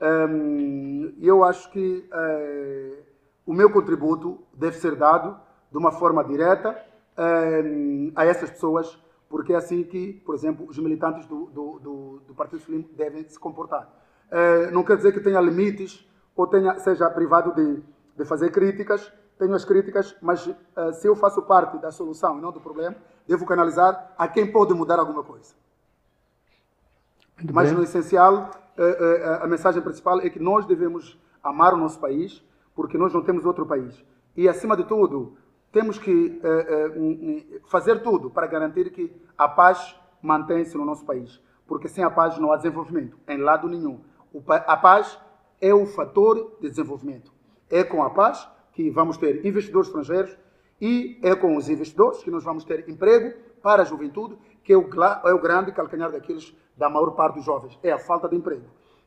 um, eu acho que uh, o meu contributo deve ser dado de uma forma direta um, a essas pessoas, porque é assim que, por exemplo, os militantes do, do, do, do Partido Socialista devem se comportar. não quer dizer que tenha limites ou tenha, seja privado de, de fazer críticas, tenho as críticas, mas uh, se eu faço parte da solução e não do problema, devo canalizar a quem pode mudar alguma coisa. Muito mas bem. no essencial, uh, uh, a mensagem principal é que nós devemos amar o nosso país, porque nós não temos outro país. E acima de tudo, temos que fazer tudo para garantir que a paz mantém-se no nosso país, porque sem a paz não há desenvolvimento em lado nenhum. A paz é o fator de desenvolvimento. É com a paz que vamos ter investidores estrangeiros e é com os investidores que nós vamos ter emprego para a juventude, que é o, é o grande calcanhar daqueles da maior parte dos jovens, é a falta de emprego.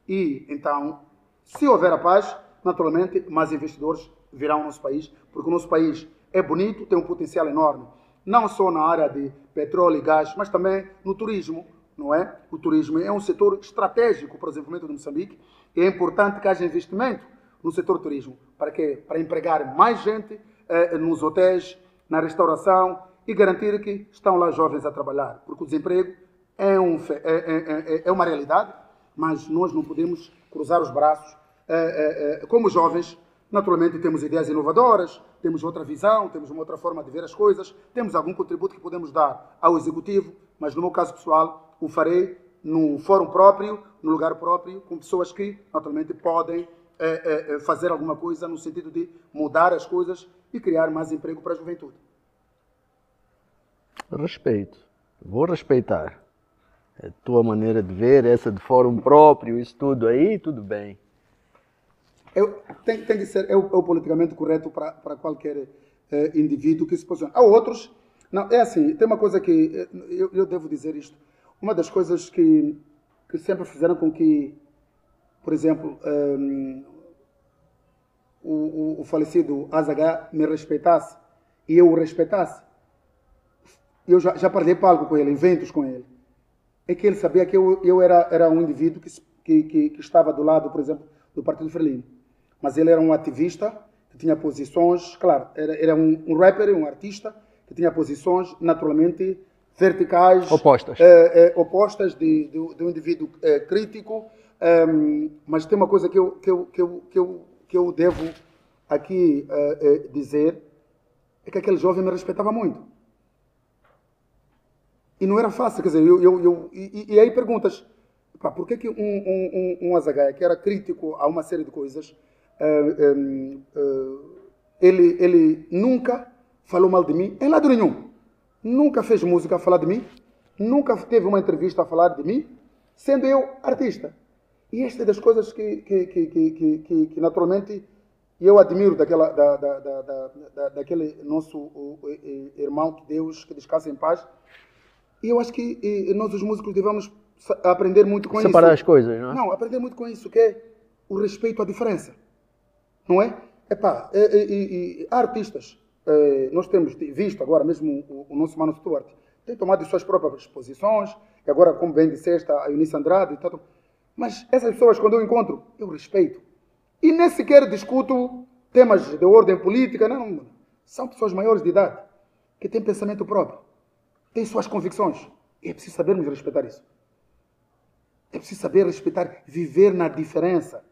E então, se houver a paz, naturalmente, mais investidores virão ao nosso país, porque o nosso país é bonito, tem um potencial enorme, não só na área de petróleo e gás, mas também no turismo, não é? O turismo é um setor estratégico para o desenvolvimento de Moçambique e é importante que haja investimento no setor turismo. Para quê? Para empregar mais gente eh, nos hotéis, na restauração e garantir que estão lá jovens a trabalhar. Porque o desemprego é, um, é, é, é, é uma realidade, mas nós não podemos cruzar os braços. Eh, como jovens, naturalmente temos ideias inovadoras, temos outra visão, temos uma outra forma de ver as coisas, temos algum contributo que podemos dar ao executivo, mas no meu caso pessoal, o farei no fórum próprio, no lugar próprio, com pessoas que naturalmente podem é, é, é, fazer alguma coisa no sentido de mudar as coisas e criar mais emprego para a juventude. Respeito. Vou respeitar. A tua maneira de ver, essa de fórum próprio, isso tudo aí, tudo bem. Eu, tem, tem que ser é o, é o politicamente correto para, qualquer é, indivíduo que se posicione. Há outros. Não, é assim, tem uma coisa que eu, eu devo dizer isto. Uma das coisas que, que sempre fizeram com que por exemplo, um, o, o, o, falecido Azaghá me respeitasse e eu o respeitasse. Eu já, já partilhei palco com ele, eventos com ele. É que ele sabia que eu, eu era, era um indivíduo que, que, que estava do lado, por exemplo, do Partido Frelimo. Mas ele era um ativista que tinha posições, claro, era, era um, um rapper, um artista que tinha posições naturalmente verticais, opostas, eh, eh, opostas de, de, de, um indivíduo eh, crítico, um, mas tem uma coisa que eu, que eu, que eu, que eu, que eu devo aqui dizer, é que aquele jovem me respeitava muito. E não era fácil, quer dizer, eu, eu, eu e, e, aí perguntas, pá, por que, que um, um, um, um Azagaia, que era crítico a uma série de coisas, uh, um, ele, ele nunca falou mal de mim, em lado nenhum. Nunca fez música a falar de mim, nunca teve uma entrevista a falar de mim, sendo eu artista. E esta é das coisas que, que, que, que, que, naturalmente eu admiro daquela, da, da, da, da, daquele nosso irmão, que Deus, que descansa em paz. E eu acho que e, nós, os músicos, devemos aprender muito com Separar isso. Separar as coisas, não é? Não, aprender muito com isso, que é o respeito à diferença. Não é? Epá, e, e, e há artistas, eh, nós temos visto agora mesmo o, o nosso Mano Stuart, tem tomado suas próprias posições, e agora, como bem disseste, a Eunice Andrade e tal, mas essas pessoas, quando eu encontro, eu respeito. E nem sequer discuto temas de ordem política, não. São pessoas maiores de idade, que têm pensamento próprio, têm suas convicções. E é preciso sabermos respeitar isso. É preciso saber respeitar, viver na diferença,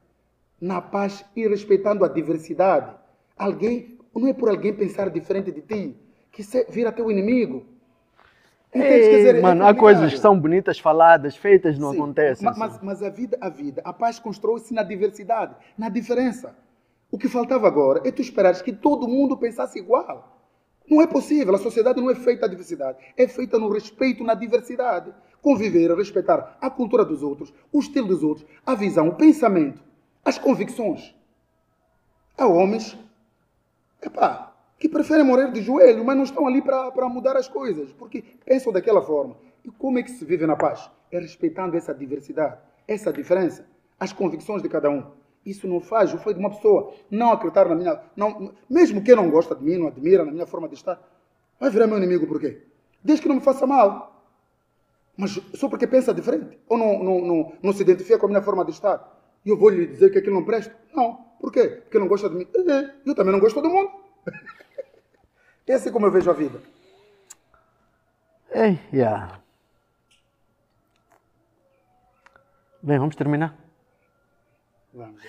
na paz e respeitando a diversidade. Alguém, não é por alguém pensar diferente de ti, que vira teu inimigo. Ei, dizer, mano, é há coisas que são bonitas faladas, feitas, não Sim, acontecem. Mas, mas, mas, a vida, a vida, a paz constrói-se na diversidade, na diferença. O que faltava agora é tu esperares que todo mundo pensasse igual. Não é possível, a sociedade não é feita da diversidade, é feita no respeito na diversidade. Conviver, respeitar a cultura dos outros, o estilo dos outros, a visão, o pensamento, as convicções. Há homens, epá, que preferem morrer de joelho, mas não estão ali para mudar as coisas, porque pensam daquela forma. E como é que se vive na paz? É respeitando essa diversidade, essa diferença, as convicções de cada um. Isso não faz o feito de uma pessoa não acreditar na minha. Não, mesmo quem não gosta de mim, não admira na minha forma de estar, vai virar meu inimigo por quê? Desde que não me faça mal. Mas só porque pensa diferente. Ou não, não, não, não se identifica com a minha forma de estar. E eu vou lhe dizer que aquilo não presta? Não. Por quê? Porque não gosta de mim. É, eu também não gosto do mundo. [laughs] é assim como eu vejo a vida. Ei, yeah. Bem, vamos terminar. Vamos.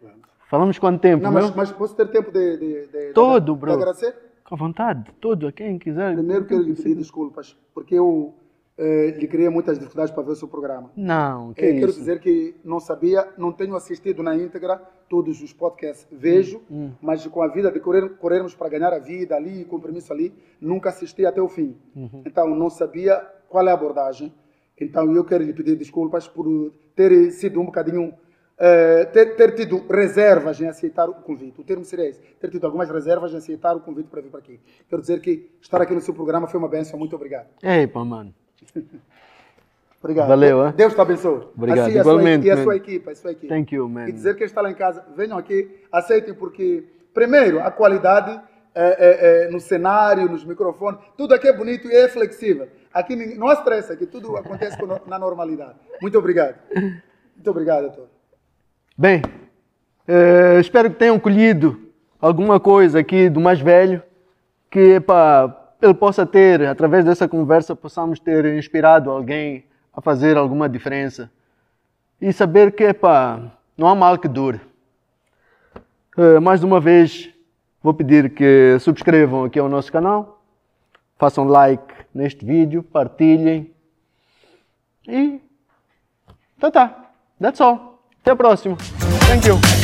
Vamos. [laughs] Falamos quanto tempo, Não, mas, mas posso ter tempo de, de, de, Todo, de, bro. de agradecer? Com vontade, todo, a quem quiser. Primeiro quero lhe pedir desculpas, porque eu eh, lhe criei muitas dificuldades para ver o seu programa. Não, que Eh, quero dizer que não sabia, não tenho assistido na íntegra todos os podcasts. Vejo, Hum, mas com a vida de correr, corrermos para ganhar a vida ali, compromisso ali, nunca assisti até o fim. Uhum. Então não sabia qual é a abordagem. Então eu quero lhe pedir desculpas por ter sido um bocadinho. Eh, ter, ter tido reservas em aceitar o convite. O termo seria esse. Ter tido algumas reservas em aceitar o convite para vir para aqui. Quero dizer que estar aqui no seu programa foi uma benção. Muito obrigado. Ei, pá, mano. [laughs] Obrigado. Valeu, é? Deus te abençoe. Obrigado, Assim, a sua- igualmente, E a sua equipa, a sua equipe. Thank you, man. E dizer que está lá em casa, venham aqui, aceitem, porque, primeiro, a qualidade é, é, é, no cenário, nos microfones, tudo aqui é bonito e é flexível. Aqui não há stress, aqui tudo acontece na normalidade. Muito obrigado. Muito obrigado, doutor. Bem, eh, espero que tenham colhido alguma coisa aqui do mais velho, que pá, ele possa ter, através dessa conversa, possamos ter inspirado alguém a fazer alguma diferença. E saber que pá, não há mal que dure. Eh, mais uma vez, vou pedir que subscrevam aqui ao nosso canal, façam like neste vídeo, partilhem. E tá, tá. That's all. Até a próxima. Thank you.